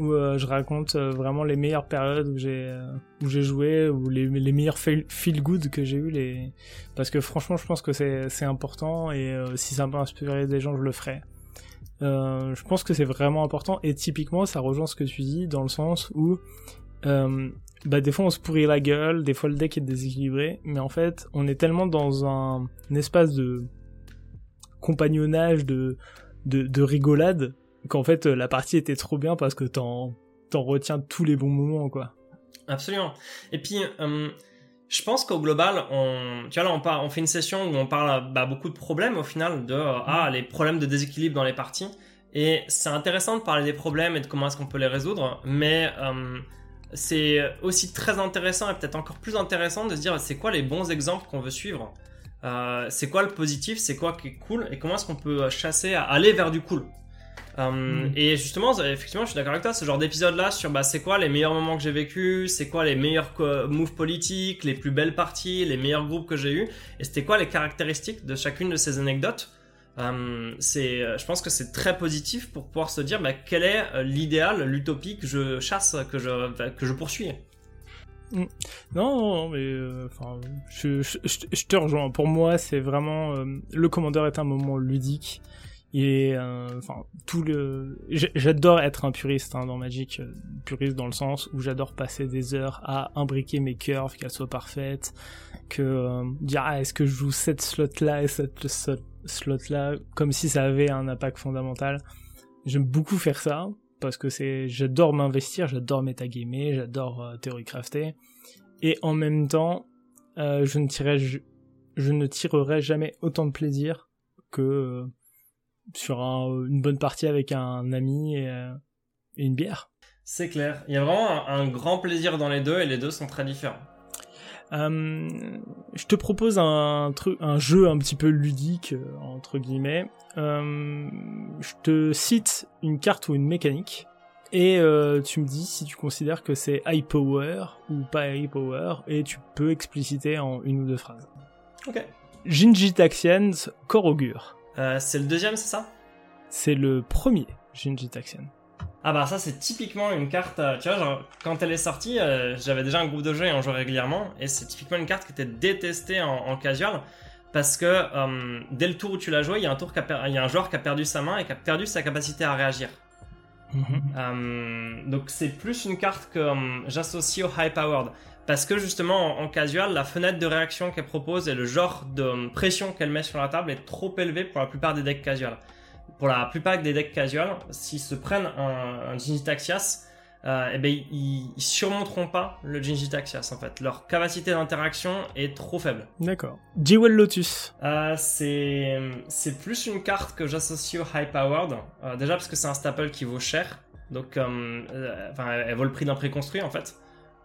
où euh, je raconte euh, vraiment les meilleures périodes où j'ai euh, où joué ou les, meilleurs feel good que j'ai eu les parce que franchement je pense que c'est important et si ça peut inspirer des gens je le ferai. Je pense que c'est vraiment important et typiquement ça rejoint ce que tu dis dans le sens où bah des fois on se pourrit la gueule des fois le deck est déséquilibré mais en fait on est tellement dans un, espace de compagnonnage de rigolade qu'en fait euh, la partie était trop bien parce que t'en t'en retiens tous les bons moments quoi. Absolument. Et puis euh, je pense qu'au global, on, tu vois là, on, fait une session où on parle bah, beaucoup de problèmes au final, de euh, ah les problèmes de déséquilibre dans les parties. Et c'est intéressant de parler des problèmes et de comment est-ce qu'on peut les résoudre, mais c'est aussi très intéressant et peut-être encore plus intéressant de se dire c'est quoi les bons exemples qu'on veut suivre? c'est quoi le positif, c'est quoi qui est cool? Et comment est-ce qu'on peut chasser à aller vers du cool? Euh, mm. Et justement, effectivement, je suis d'accord avec toi, ce genre d'épisode-là sur bah, c'est quoi les meilleurs moments que j'ai vécu, c'est quoi les meilleurs moves politiques, les plus belles parties, les meilleurs groupes que j'ai eu, et c'était quoi les caractéristiques de chacune de ces anecdotes. Euh, c'est, euh, je pense que c'est très positif pour pouvoir se dire bah, quel est l'idéal, l'utopie que je chasse, que je, que je poursuis. Mm. Non, mais enfin, je, je, je, te rejoins. Pour moi, c'est vraiment le commandeur est un moment ludique Et enfin tout le, j'adore être un puriste hein, dans Magic, puriste dans le sens où j'adore passer des heures à imbriquer mes curves, qu'elles soient parfaites, que dire ah, est-ce que je joue cette slot là et cette slot là comme si ça avait un impact fondamental. J'aime beaucoup faire ça parce que c'est j'adore m'investir, j'adore metagamer, j'adore euh, théorie crafter et en même temps euh, je ne tirerai je, ne tirerai jamais autant de plaisir que euh, sur une bonne partie avec un ami et, une bière. C'est clair, il y a vraiment un, grand plaisir dans les deux et les deux sont très différents. je te propose un truc, un jeu un petit peu ludique entre guillemets. Euh, je te cite une carte ou une mécanique et euh, tu me dis si tu considères que c'est high power ou pas high power et tu peux expliciter en une ou deux phrases. Ok. Jinji Taxians, Corps Augure. Euh, c'est le deuxième, c'est ça C'est le premier Jinji Taxian. Ah bah ça c'est typiquement une carte, tu vois, genre, quand elle est sortie, j'avais déjà un groupe de jeu et on jouait régulièrement, et c'est typiquement une carte qui était détestée en, en casual, parce que euh, dès le tour où tu l'as joué, il y, a un tour il y a un joueur qui a perdu sa main et qui a perdu sa capacité à réagir. Mhm. Euh, donc c'est plus une carte que euh, j'associe au high powered. Parce que justement en, casual, la fenêtre de réaction qu'elle propose et le genre de pression qu'elle met sur la table est trop élevé pour la plupart des decks casual. Pour la plupart des decks casual, s'ils se prennent un, un Taxias, euh, eh ben, ils, surmonteront pas le Jinji Taxias en fait. Leur capacité d'interaction est trop faible. D'accord. Jewel Lotus. Euh, c'est c'est plus une carte que j'associe au High Powered. Euh, déjà parce que c'est un staple qui vaut cher. Donc, euh, enfin, elle vaut le prix d'un préconstruit en fait.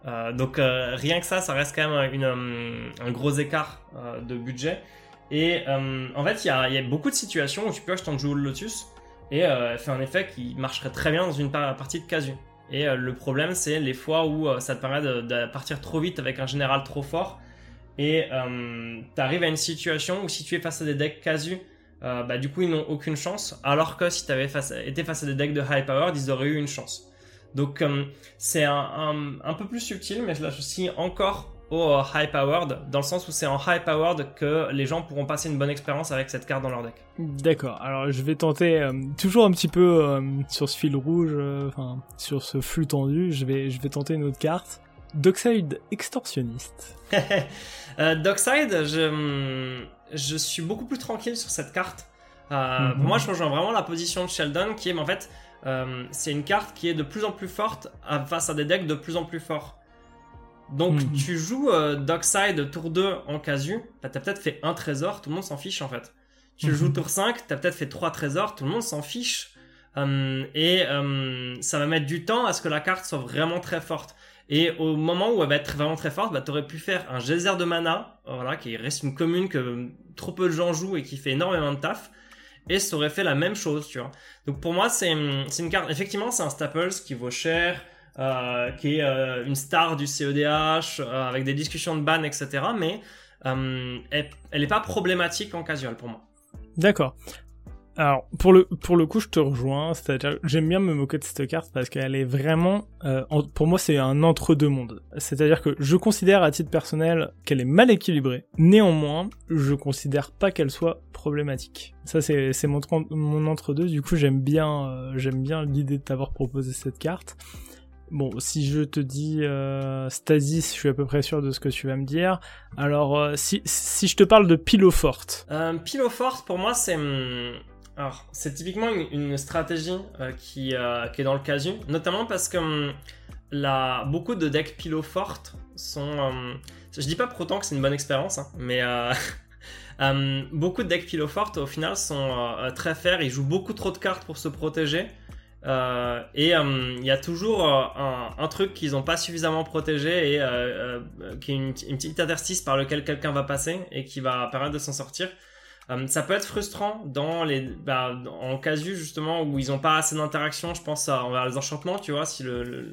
Donc rien que ça, ça reste quand même un gros écart de budget. Et en fait, il y a, beaucoup de situations où tu peux acheter un Jewel Lotus et fait un effet qui marcherait très bien dans une partie de casu. Et euh, le problème, c'est les fois où euh, ça te permet de, partir trop vite avec un général trop fort. Et euh, tu arrives à une situation où si tu es face à des decks casus, bah, du coup, ils n'ont aucune chance. Alors que si tu avais été face à des decks de high power, ils auraient eu une chance. Donc, c'est un, un, peu plus subtil, mais je l'associe encore au euh, high powered, dans le sens où c'est en high powered que les gens pourront passer une bonne expérience avec cette carte dans leur deck. D'accord, alors je vais tenter, euh, toujours un petit peu euh, sur ce fil rouge, enfin sur ce flux tendu, je vais, je vais tenter une autre carte. Dockside extorsionniste. Dockside, je, je suis beaucoup plus tranquille sur cette carte. Pour mhm. moi, je rejoins vraiment la position de Sheldon qui est, en fait, c'est une carte qui est de plus en plus forte face à des decks de plus en plus forts. Donc hmm. tu joues euh, Dockside tour 2 en casu, bah, t'as peut-être fait un trésor, tout le monde s'en fiche en fait. Tu hmm. joues tour 5, t'as peut-être fait trois trésors, tout le monde s'en fiche. Hum, et hum, ça va mettre du temps à ce que la carte soit vraiment très forte. Et au moment où elle va être vraiment très forte, bah, t'aurais pu faire un geyser de mana, voilà, qui reste une commune que trop peu de gens jouent et qui fait énormément de taf. Et ça aurait fait la même chose, tu vois. Donc pour moi, c'est une carte, effectivement, c'est un Staples qui vaut cher. Euh, qui est euh, une star du CEDH, euh, avec des discussions de ban, etc. Mais elle n'est pas problématique en casual pour moi. D'accord. Alors pour le pour le coup je te rejoins, c'est-à-dire j'aime bien me moquer de cette carte parce qu'elle est vraiment pour moi c'est un entre deux mondes. C'est-à-dire que je considère à titre personnel qu'elle est mal équilibrée. Néanmoins, je considère pas qu'elle soit problématique. Ça c'est mon mon entre deux. Du coup j'aime bien j'aime bien l'idée de t'avoir proposé cette carte. Bon, si je te dis euh, Stasis, je suis à peu près sûr de ce que tu vas me dire. Alors, euh, si, si je te parle de Pilo Forte. Euh, Pilo Forte, pour moi, c'est... Hum, alors, c'est typiquement une, stratégie euh, qui, qui est dans le casu, notamment parce que hum, beaucoup de decks Pilo Forte sont... Hum, je dis pas pour autant que c'est une bonne expérience, hein, mais... beaucoup de decks Pilo Forte, au final, sont très fairs. Ils jouent beaucoup trop de cartes pour se protéger. Euh, et euh, il y a toujours euh, un, truc qu'ils n'ont pas suffisamment protégé et qui est une, petite interstice par lequel quelqu'un va passer et qui va permettre de s'en sortir. Ça peut être frustrant dans les, bah, en casu justement où ils n'ont pas assez d'interaction. Je pense à, envers les enchantements, tu vois, si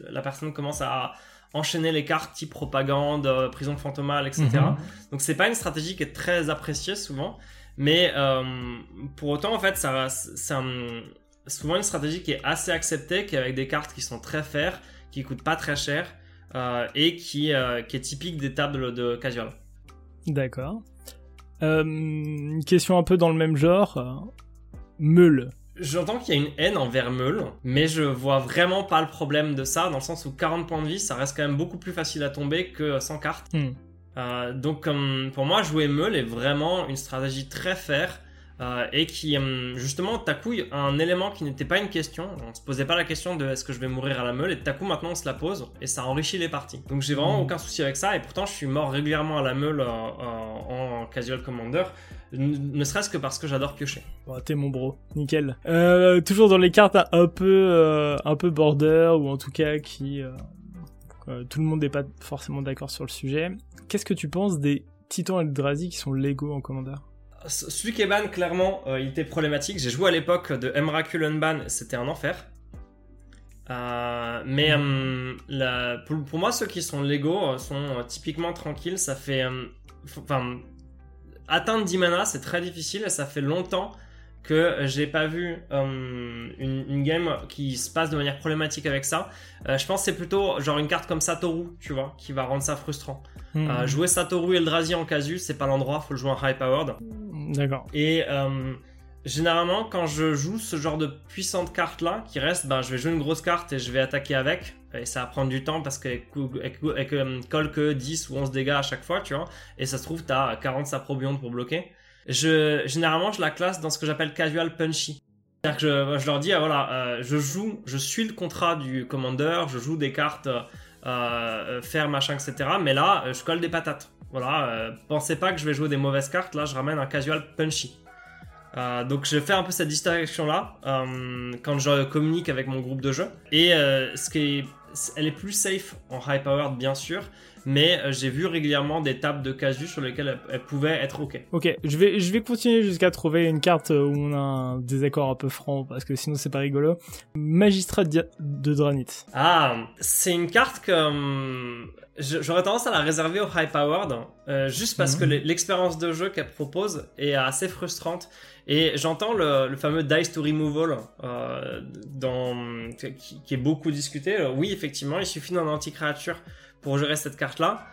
la personne commence à enchaîner les cartes type propagande, prison fantomale, etc. Mhm. Donc c'est pas une stratégie qui est très appréciée souvent, mais pour autant en fait ça, ça souvent une stratégie qui est assez acceptée, qui est avec des cartes qui sont très faires, qui coûtent pas très cher euh, et qui, euh, qui est typique des tables de casual. D'accord. Euh, une question un peu dans le même genre. Meule. J'entends qu'il y a une haine envers Meule, mais je vois vraiment pas le problème de ça, dans le sens où 40 points de vie, ça reste quand même beaucoup plus facile à tomber que 100 cartes. Hmm. Euh, donc pour moi, jouer Meule est vraiment une stratégie très fair. Euh, et qui justement Taku un élément qui n'était pas une question on se posait pas la question de est-ce que je vais mourir à la meule et Taku maintenant on se la pose et ça enrichit les parties donc j'ai vraiment hmm. aucun souci avec ça et pourtant je suis mort régulièrement à la meule euh, en casual commander ne serait-ce que parce que j'adore piocher. T'es mon bro, nickel. Euh, toujours dans les cartes un peu, euh, un peu border ou en tout cas qui, euh, tout le monde n'est pas forcément d'accord sur le sujet. Qu'est-ce que tu penses des Titans Eldrazi qui sont légaux en commander? Celui qui est ban, clairement, il était problématique. J'ai joué à l'époque de Emrakul Unban, c'était un enfer. mais pour, moi, ceux qui sont légaux sont typiquement tranquilles. Ça fait, enfin, atteindre 10 mana, c'est très difficile et ça fait longtemps que j'ai pas vu euh, une, game qui se passe de manière problématique avec ça. Euh, je pense que c'est plutôt genre une carte comme Satoru, tu vois, qui va rendre ça frustrant. Euh, jouer Satoru Eldrazi en casu, c'est pas l'endroit, faut le jouer en high powered. D'accord. Et généralement, quand je joue ce genre de puissante carte là, qui reste, ben, je vais jouer une grosse carte et je vais attaquer avec. Et ça va prendre du temps parce qu'elle colle que 10 ou 11 dégâts à chaque fois, tu vois. Et ça se trouve, t'as 40 saprobions pour bloquer. Généralement, je la classe dans ce que j'appelle casual punchy. C'est-à-dire que je, leur dis, ah, voilà, euh, je joue, je suis le contrat du commander, je joue des cartes euh, euh machin, etc. Mais là, je colle des patates. Voilà, euh, pensez pas que je vais jouer des mauvaises cartes, là je ramène un casual punchy. Euh, donc je fais un peu cette distinction là euh, quand je communique avec mon groupe de jeu et ce qui est elle est plus safe en high powered bien sûr, mais euh, j'ai vu régulièrement des tables de casus sur lesquelles elle, pouvait être ok. Ok, je vais, je vais continuer jusqu'à trouver une carte où on a un désaccord un peu franc parce que sinon c'est pas rigolo. Magistrat de Dranit. Ah, c'est une carte que hum, j'aurais tendance à la réserver au high powered euh, juste parce que mhm. l'expérience de jeu qu'elle propose est assez frustrante. Et j'entends le, fameux dice to removal euh, dans, qui, est beaucoup discuté. oui, effectivement, il suffit d'un anti-créature pour gérer cette carte-là.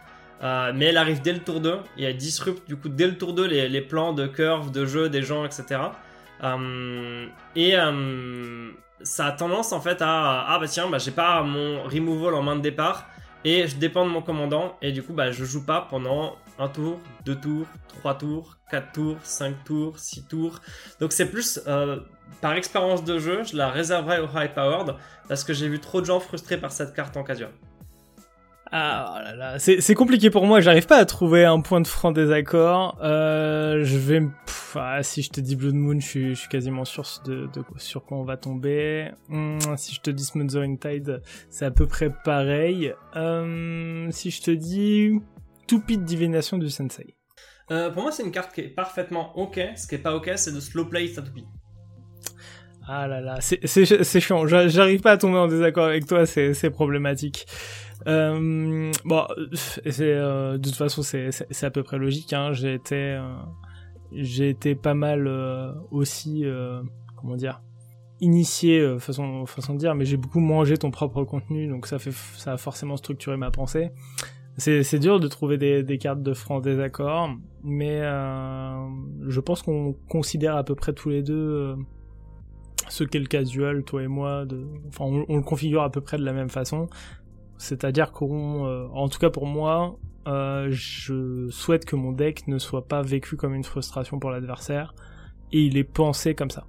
Euh, mais elle arrive dès le tour 2 et elle disrupte du coup dès le tour 2 les, plans de curve, de jeu des gens, etc. et euh, ça a tendance en fait à ah bah tiens bah j'ai pas mon removal en main de départ et je dépends de mon commandant et du coup bah je joue pas pendant un tour, deux tours, trois tours, quatre tours, cinq tours, six tours. Donc c'est plus euh, par expérience de jeu, je la réserverai au high powered parce que j'ai vu trop de gens frustrés par cette carte en casual. Ah oh là là, c'est compliqué pour moi, j'arrive pas à trouver un point de franc désaccord. Euh, je vais, ah, si je te dis Blood Moon, je suis, je suis quasiment sûr de, de, sur quoi on va tomber. Hmm, si je te dis Smothering Tide, c'est à peu près pareil. Euh, si je te dis Stupid Divination du Sensei. Euh, pour moi, c'est une carte qui est parfaitement ok. Ce qui est pas ok, c'est de slow play Stupid. Ah là là, c'est chiant. J'arrive pas à tomber en désaccord avec toi, c'est problématique. Euh, bon, c'est euh, de toute façon c'est à peu près logique. Hein. J'ai été euh, j'ai été pas mal euh, aussi comment dire initié façon façon de dire, mais j'ai beaucoup mangé ton propre contenu, donc ça fait ça a forcément structuré ma pensée. C'est dur de trouver des, des, cartes de franc désaccord, mais je pense qu'on considère à peu près tous les deux ce qu'est le casual, toi et moi. De... Enfin, on, le configure à peu près de la même façon. C'est-à-dire qu'en euh, en tout cas pour moi, euh, je souhaite que mon deck ne soit pas vécu comme une frustration pour l'adversaire et il est pensé comme ça.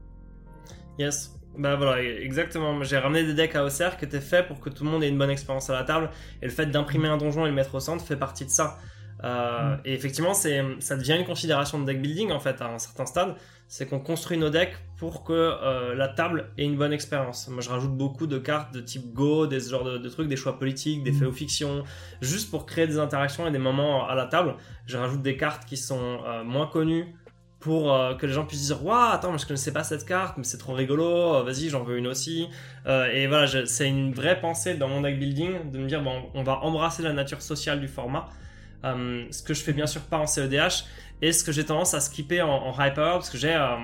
Yes. Bah voilà, exactement. J'ai ramené des decks à OCR qui étaient faits pour que tout le monde ait une bonne expérience à la table. Et le fait d'imprimer un donjon et le mettre au centre fait partie de ça. Euh, mm. Et effectivement, ça devient une considération de deck building en fait à un certain stade c'est qu'on construit nos decks pour que euh, la table ait une bonne expérience. Moi, je rajoute beaucoup de cartes de type Go, des genres de, trucs, des choix politiques, des mm. faits ou fictions, juste pour créer des interactions et des moments à la table. Je rajoute des cartes qui sont euh, moins connues pour euh, que les gens puissent dire waouh attends moi je connaissais pas cette carte mais c'est trop rigolo vas-y j'en veux une aussi et voilà c'est une vraie pensée dans mon deck building de me dire bon on va embrasser la nature sociale du format ce que je fais bien sûr pas en CEDH et ce que j'ai tendance à skipper en, high power parce que j'ai euh,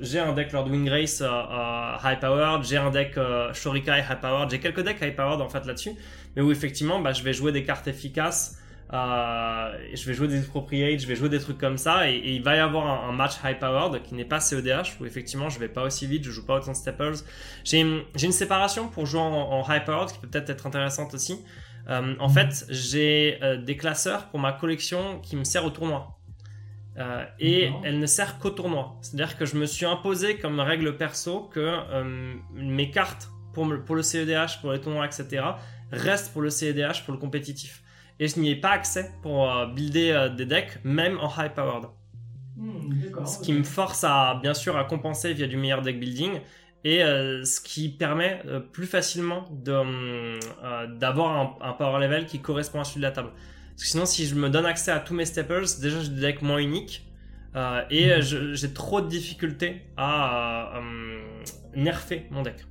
j'ai un deck Lord Wingrace euh, euh, high powered, j'ai un deck Shorikai high powered, j'ai quelques decks high powered en fait là-dessus, mais où effectivement bah, je vais jouer des cartes efficaces je vais jouer des appropriates, je vais jouer des trucs comme ça, et, il va y avoir un, match high powered qui n'est pas CEDH où effectivement je vais pas aussi vite, je joue pas autant de staples. J'ai une séparation pour jouer en, high powered qui peut peut-être être intéressante aussi. En fait, j'ai des classeurs pour ma collection qui me sert au tournoi. Euh, et elle ne sert qu'au tournoi. C'est-à-dire que je me suis imposé comme règle perso que euh, mes cartes pour, pour, le CEDH, pour les tournois, etc., restent pour le CEDH, pour le compétitif. Et je n'y ai pas accès pour euh, builder des decks, même en high powered. Hmm, ce qui me force à, bien sûr, à compenser via du meilleur deck building et ce qui permet plus facilement d'avoir un, un, power level qui correspond à celui de la table. Parce que sinon, si je me donne accès à tous mes staples, déjà j'ai des decks moins uniques. Euh, et mhm. j'ai trop de difficultés à euh, nerfer mon deck.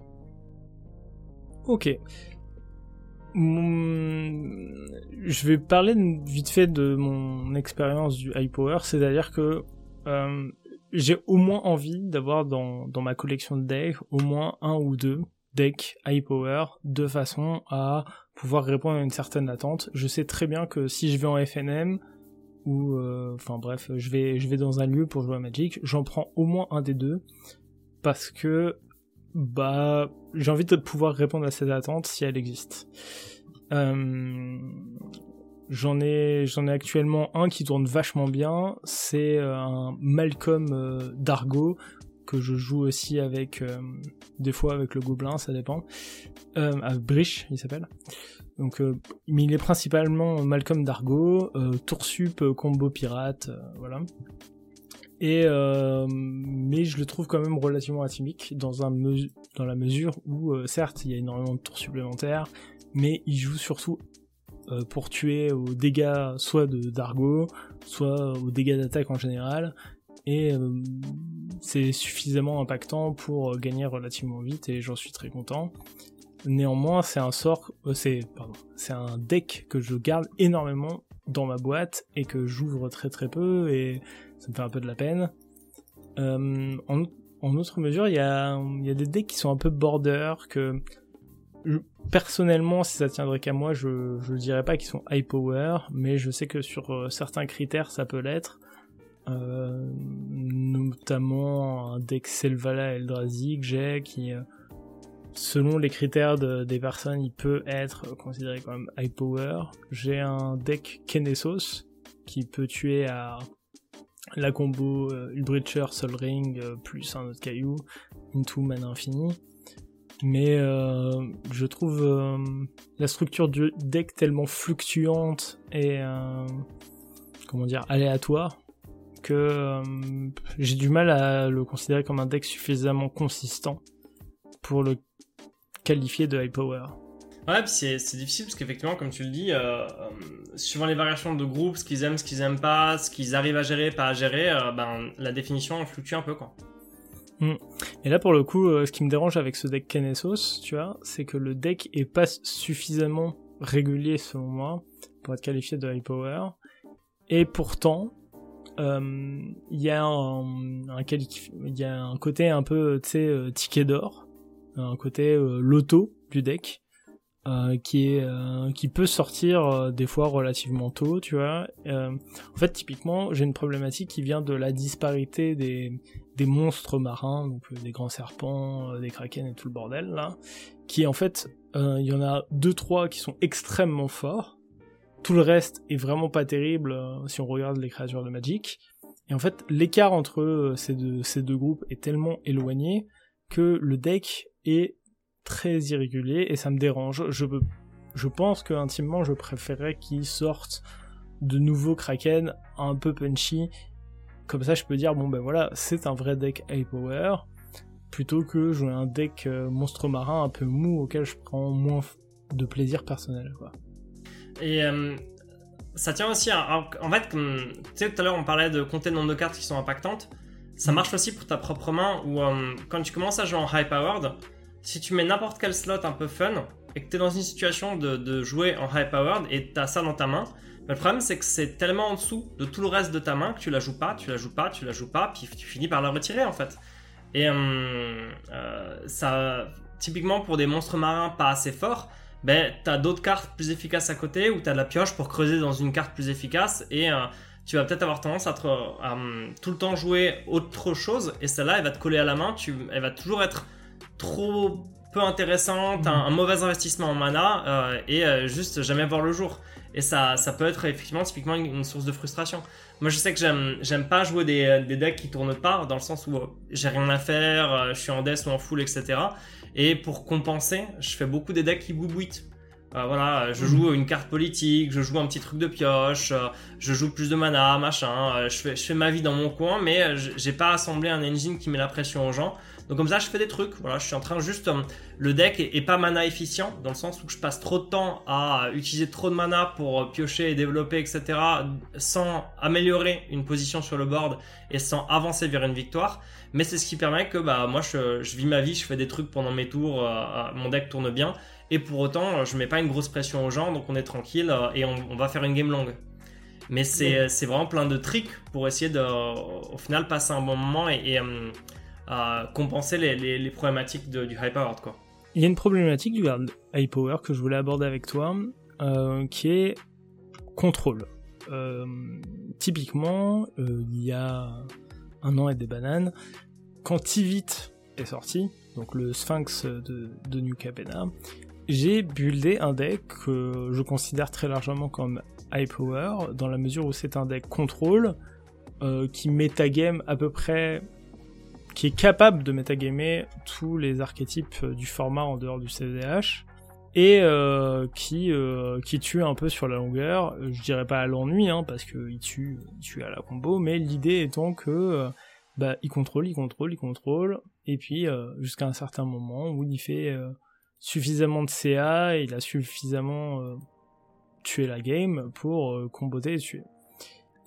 Ok. Je vais parler vite fait de mon expérience du high power, c'est-à-dire que euh, j'ai au moins envie d'avoir dans, dans ma collection de decks au moins un ou deux decks high power de façon à pouvoir répondre à une certaine attente. Je sais très bien que si je vais en FNM ou euh, enfin bref, je vais je vais dans un lieu pour jouer à Magic, j'en prends au moins un des deux parce que bah j'ai envie de pouvoir répondre à cette attente si elle existe. Euh, j'en ai j'en ai actuellement un qui tourne vachement bien, c'est euh, un Malcolm Dargo que je joue aussi avec des fois avec le gobelin, ça dépend. Euh, Brish, il s'appelle. Donc, euh, mais il est principalement Malcolm Dargo, euh, Tour Sup, euh, combo pirate, voilà. Et mais je le trouve quand même relativement atymique dans un dans la mesure où certes il y a énormément de tours supplémentaires, mais il joue surtout pour tuer aux dégâts soit de Dargo, soit aux dégâts d'attaque en général, et c'est suffisamment impactant pour gagner relativement vite et j'en suis très content. Néanmoins, c'est un sort, euh, c'est pardon, c'est un deck que je garde énormément dans ma boîte et que j'ouvre très très peu et ça me fait un peu de la peine. Euh, en, en, autre mesure, il y a, y a des decks qui sont un peu border que personnellement, si ça tiendrait qu'à moi, je je dirais pas qu'ils sont high power, mais je sais que sur euh, certains critères, ça peut l'être. Euh, notamment un deck Selvala Eldrazi que j'ai qui selon les critères des personnes, il peut être considéré comme high power. J'ai un deck Kenesos qui peut tuer à la combo euh, Ulbricher, Sol Ring euh, plus un autre caillou into mana infini. Mais euh, je trouve euh, la structure du deck tellement fluctuante et comment dire aléatoire que j'ai du mal à le considérer comme un deck suffisamment consistant pour le qualifié de high power. Ouais, c'est, difficile parce qu'effectivement, comme tu le dis, euh, euh, suivant les variations de groupe, ce qu'ils aiment, ce qu'ils aiment pas, ce qu'ils arrivent à gérer, pas à gérer, euh, ben, la définition fluctue un peu quoi. Mm. Et là, pour le coup, ce qui me dérange avec ce deck Kenesos, tu vois, c'est que le deck est pas suffisamment régulier selon moi pour être qualifié de high power. Et pourtant, il y a un, côté un peu, tu sais, ticket d'or un côté euh, loto du deck. Euh, qui est euh, qui peut sortir des fois relativement tôt, tu vois. en fait, typiquement, j'ai une problématique qui vient de la disparité des des monstres marins, donc des grands serpents, des kraken et tout le bordel là, qui en fait, il y en a deux trois qui sont extrêmement forts. Tout le reste est vraiment pas terrible si on regarde les créatures de Magic. Et en fait, l'écart entre ces deux groupes est tellement éloigné que le deck est très irrégulier et ça me dérange. Je, je pense que intimement je préférerais qu'ils sortent de nouveaux Kraken un peu punchy. Comme ça je peux dire bon ben voilà c'est un vrai deck high power plutôt que jouer un deck euh, monstre marin un peu mou auquel je prends moins de plaisir personnel quoi. Et euh, ça tient aussi à, en fait comme tu sais tout à l'heure on parlait de compter le nombre de cartes qui sont impactantes. Ça marche aussi pour ta propre main où euh, quand tu commences à jouer en high powered, si tu mets n'importe quel slot un peu fun et que tu es dans une situation de, jouer en high powered et tu as ça dans ta main, bah, le problème c'est que c'est tellement en dessous de tout le reste de ta main que tu la joues pas, tu la joues pas, tu la joues pas, puis tu finis par la retirer en fait. Et euh, euh, ça, typiquement pour des monstres marins pas assez forts, ben, tu as d'autres cartes plus efficaces à côté ou tu as de la pioche pour creuser dans une carte plus efficace et euh, tu vas peut-être avoir tendance à, hum, tout le temps jouer autre chose et celle-là, elle va te coller à la main, tu, elle va toujours être trop peu intéressante, un, mauvais investissement en mana euh, et euh, juste jamais voir le jour. Et ça, ça peut être effectivement typiquement une, source de frustration. Moi, je sais que j'aime, j'aime pas jouer des, des, decks qui tournent pas, dans le sens où j'ai rien à faire, je suis en death ou en full, etc. Et pour compenser, je fais beaucoup des decks qui boubouitent. Euh, voilà, je joue une carte politique, je joue un petit truc de pioche, euh, je joue plus de mana, machin. Euh, je, fais, je fais ma vie dans mon coin, mais j'ai pas assemblé un engine qui met la pression aux gens. Donc comme ça, je fais des trucs. Voilà, je suis en train juste le deck est, pas mana efficient dans le sens où je passe trop de temps à utiliser trop de mana pour piocher et développer, etc. Sans améliorer une position sur le board et sans avancer vers une victoire. Mais c'est ce qui permet que bah moi je, je, vis ma vie, je fais des trucs pendant mes tours, mon deck tourne bien et pour autant, je mets pas une grosse pression aux gens, donc on est tranquille euh, et on, va faire une game longue. Mais c'est vraiment plein de tricks pour essayer de, au final, passer un bon moment et, euh, compenser les, problématiques du high power. Quoi. Il y a une problématique du high power que je voulais aborder avec toi, euh, qui est contrôle. typiquement, il y a un an et des bananes, quand Tivit est sorti, donc le Sphinx de, de New Capena, j'ai buildé un deck que je considère très largement comme high power, dans la mesure où c'est un deck contrôle euh, qui metagame à peu près, qui est capable de metagamer tous les archétypes du format en dehors du CDH et euh, qui euh, qui tue un peu sur la longueur. Je dirais pas à l'ennui, hein, parce tue, il tue à la combo, mais l'idée étant que bah il contrôle, il contrôle, il contrôle, et puis jusqu'à un certain moment où il fait suffisamment de CA, il a suffisamment euh, tué la game pour euh, comboter et tuer.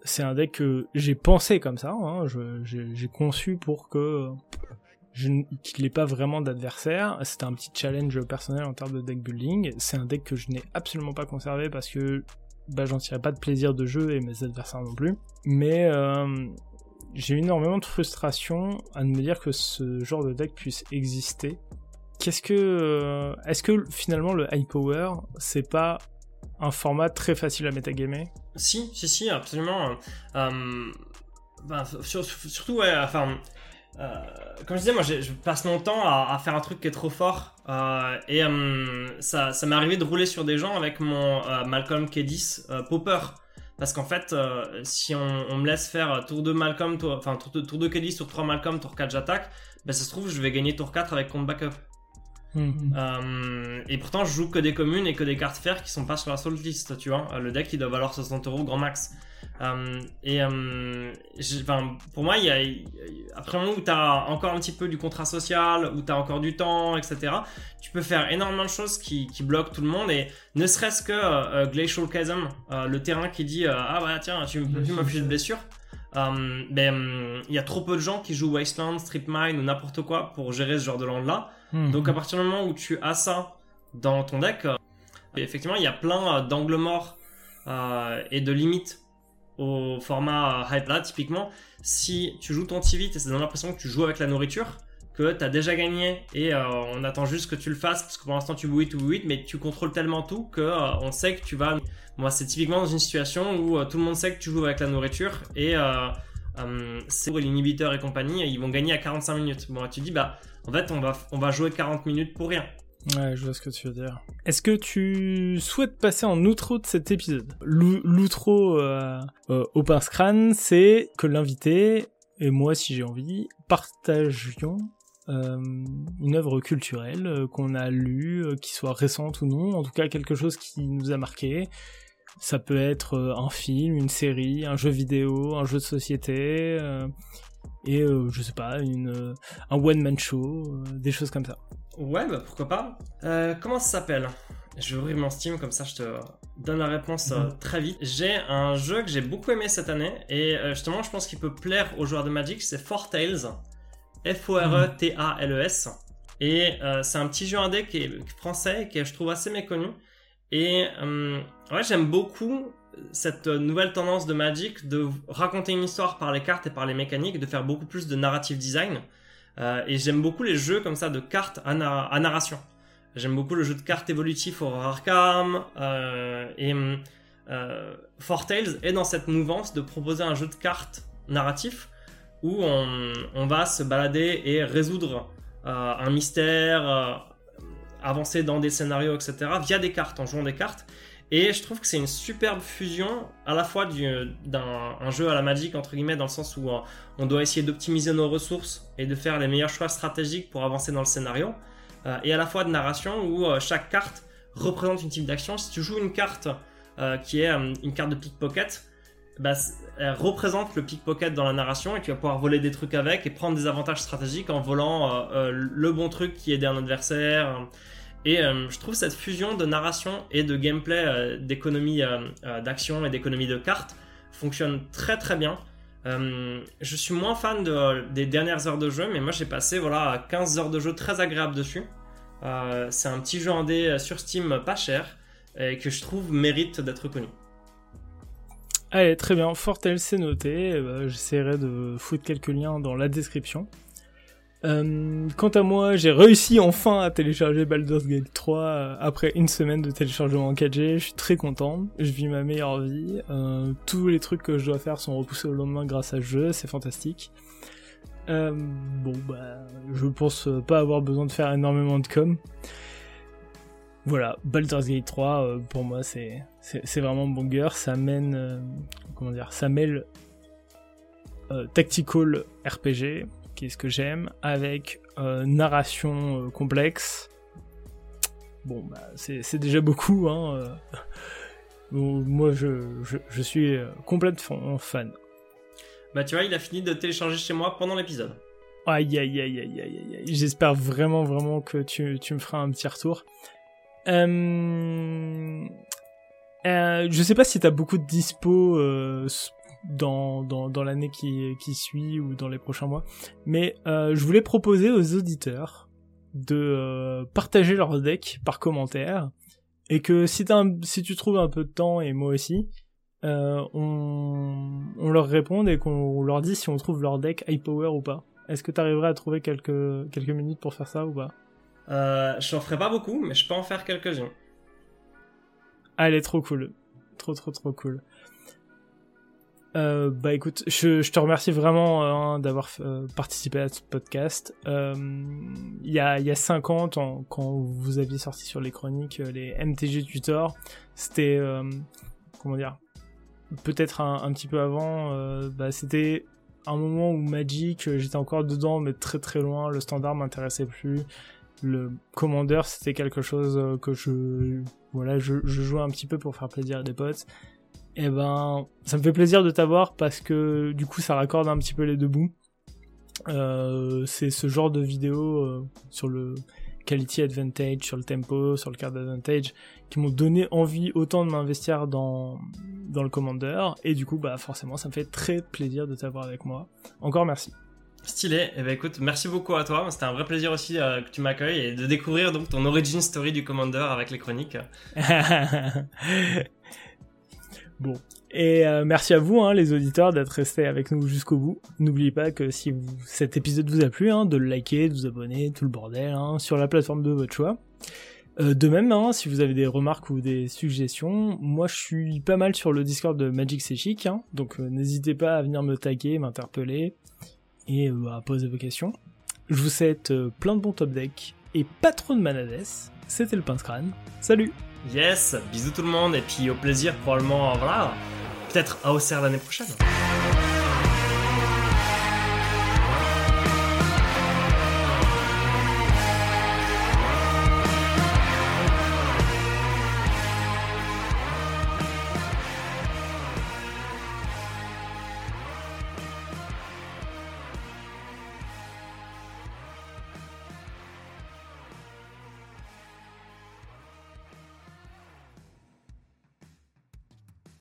C'est un deck que j'ai pensé comme ça, hein, j'ai conçu pour que qu'il n'ait pas vraiment d'adversaire. C'était un petit challenge personnel en termes de deck building. C'est un deck que je n'ai absolument pas conservé parce que bah, j'en tirais pas de plaisir de jeu et mes adversaires non plus. Mais euh, j'ai énormément de frustration à me dire que ce genre de deck puisse exister euh, est-ce que finalement le high power, c'est pas un format très facile à metagamer Si, si, si, absolument. Bah, surtout, ouais, enfin, euh, comme je disais, moi, je passe mon temps à, faire un truc qui est trop fort. et ça, ça m'est arrivé de rouler sur des gens avec mon Malcolm K10 Popper. Parce qu'en fait, si on, me laisse faire tour 2 Malcolm, enfin tour, tour 2 K10, tour 3 Malcolm, tour 4 j'attaque, ben ça se trouve, je vais gagner tour 4 avec compte backup. Mhm. Euh, et pourtant, je joue que des communes et que des cartes fer qui sont pas sur la sold list, tu vois. Le deck, il doit valoir 60 euros grand max. Euh, et euh, pour moi, il y a, après un moment où tu as encore un petit peu du contrat social, où tu as encore du temps, etc., tu peux faire énormément de choses qui, qui bloquent tout le monde. Et ne serait-ce que Glacial Chasm, le terrain qui dit Ah bah tiens, tu peux plus m'afficher de blessure. Ben, il y a trop peu de gens qui jouent Wasteland, Strip Mine ou n'importe quoi pour gérer ce genre de land là. Hmm. Donc à partir du moment où tu as ça dans ton deck, euh, effectivement il y a plein euh, d'angles morts euh, et de limites au format hype là. Typiquement, si tu joues ton Tivit et ça donne l'impression que tu joues avec la nourriture, que tu as déjà gagné et on attend juste que tu le fasses parce que pour l'instant tu bouilles, tu bouilles, mais tu contrôles tellement tout que on sait que tu vas. Moi, c'est typiquement dans une situation où tout le monde sait que tu joues avec la nourriture et c'est pour l'inhibiteur et compagnie, ils vont gagner à 45 minutes. Bon, tu dis, bah, en fait, on va, on va jouer 40 minutes pour rien. Ouais, je vois ce que tu veux dire. Est-ce que tu souhaites passer en outro de cet épisode? L'outro euh, euh, au pince crâne, c'est que l'invité, et moi si j'ai envie, partagions euh, une œuvre culturelle euh, qu'on a lue, qui soit récente ou non, en tout cas quelque chose qui nous a marqué. Ça peut être un film, une série, un jeu vidéo, un jeu de société, et euh, je sais pas, une, euh, un one-man show, euh, des choses comme ça. Ouais, bah pourquoi pas. comment ça s'appelle? Je vais ouvrir mon Steam, comme ça je te donne la réponse mhm. très vite. J'ai un jeu que j'ai beaucoup aimé cette année, et justement je pense qu'il peut plaire aux joueurs de Magic, c'est Four Tales. F-O-R-E-T-A-L-E-S. Et c'est un petit jeu indé qui est français est, je trouve, assez méconnu. Et ouais, j'aime beaucoup cette nouvelle tendance de Magic de raconter une histoire par les cartes et par les mécaniques, de faire beaucoup plus de narrative design. Euh, et j'aime beaucoup les jeux comme ça de cartes à, narration. J'aime beaucoup le jeu de cartes évolutif Horror Arkham. et Four Tales est dans cette mouvance de proposer un jeu de cartes narratif où on, va se balader et résoudre un mystère, avancer dans des scénarios, etc. via des cartes, en jouant des cartes. Et je trouve que c'est une superbe fusion à la fois d'un jeu à la Magic, entre guillemets, dans le sens où euh, on doit essayer d'optimiser nos ressources et de faire les meilleurs choix stratégiques pour avancer dans le scénario, euh, et à la fois de narration où euh, chaque carte représente une type d'action. Si tu joues une carte qui est une carte de pickpocket, bah, elle représente le pickpocket dans la narration et tu vas pouvoir voler des trucs avec et prendre des avantages stratégiques en volant le bon truc qui aide un adversaire. Et euh, je trouve cette fusion de narration et de gameplay, euh, d'économie euh, d'action et d'économie de cartes fonctionne très très bien. je suis moins fan des dernières heures de jeu, mais moi j'ai passé voilà 15 heures de jeu très agréable dessus. c'est un petit jeu indé sur Steam pas cher et que je trouve mérite d'être connu. Allez, très bien. Fortel, c'est noté. Bah, j'essaierai de foutre quelques liens dans la description. Euh, quant à moi, j'ai réussi enfin à télécharger Baldur's Gate 3 euh, après une semaine de téléchargement en 4G. Je suis très content. Je vis ma meilleure vie. Euh, tous les trucs que je dois faire sont repoussés au lendemain grâce à ce jeu. C'est fantastique. bon, bah, je pense pas avoir besoin de faire énormément de com. Voilà, Baldur's Gate 3, pour moi, c'est, c'est, vraiment banger. Ça mène, comment dire, ça mêle tactical RPG qui ce que j'aime, avec euh, narration euh, complexe. Bon, bah, c'est déjà beaucoup. Hein, euh. moi, je, je, suis complètement fan. Bah, tu vois, il a fini de télécharger chez moi pendant l'épisode. Aïe, aïe, aïe, aïe, aïe, aïe. J'espère vraiment, vraiment que tu, tu, me feras un petit retour. Euh... je sais pas si t'as beaucoup de dispo dans, dans, dans l'année qui, qui suit ou dans les prochains mois. Mais euh, je voulais proposer aux auditeurs de euh, partager leur deck par commentaire et que si, si tu trouves un peu de temps et moi aussi, euh, on, on leur réponde et qu'on leur dit si on trouve leur deck high power ou pas. Est-ce que tu arriverais à trouver quelques, quelques minutes pour faire ça ou pas? Euh, Je n'en ferai pas beaucoup, mais je peux en faire quelques-uns. Allez, trop cool. Trop, trop, trop cool. Euh, bah écoute, je, te remercie vraiment hein, d'avoir euh, participé à ce podcast. Euh, il y a y a cinq ans, quand vous aviez sorti sur les chroniques euh, les MTG Tutor, c'était comment dire, peut-être un, un, petit peu avant. bah c'était un moment où Magic, j'étais encore dedans, mais très très loin. Le standard m'intéressait plus. Le Commander, c'était quelque chose que je voilà, je, jouais un petit peu pour faire plaisir à des potes eh ben, ça me fait plaisir de t'avoir parce que du coup, ça raccorde un petit peu les deux bouts. Euh, c'est ce genre de vidéo euh, sur le quality advantage, sur le tempo, sur le card advantage, qui m'ont donné envie autant de m'investir dans, dans le Commander. Et du coup, bah forcément, ça me fait très plaisir de t'avoir avec moi. Encore merci. Stylé. Eh ben écoute, merci beaucoup à toi. C'était un vrai plaisir aussi euh, que tu m'accueilles et de découvrir donc ton origin story du Commander avec les chroniques. Bon. Et euh, merci à vous, hein, les auditeurs, d'être restés avec nous jusqu'au bout. N'oubliez pas que si cet épisode vous a plu, hein, de le liker, de vous abonner, tout le bordel, hein, sur la plateforme de votre choix. Euh, de même, si vous avez des remarques ou des suggestions, moi je suis pas mal sur le Discord de Magic C'est donc n'hésitez pas à venir me taguer, m'interpeller et à poser vos questions. Je vous souhaite plein de bons top decks et pas trop de manades. C'était le pince crâne. Salut Yes, bisous tout le monde et puis au plaisir probablement, voilà, peut-être à Auxerre l'année prochaine.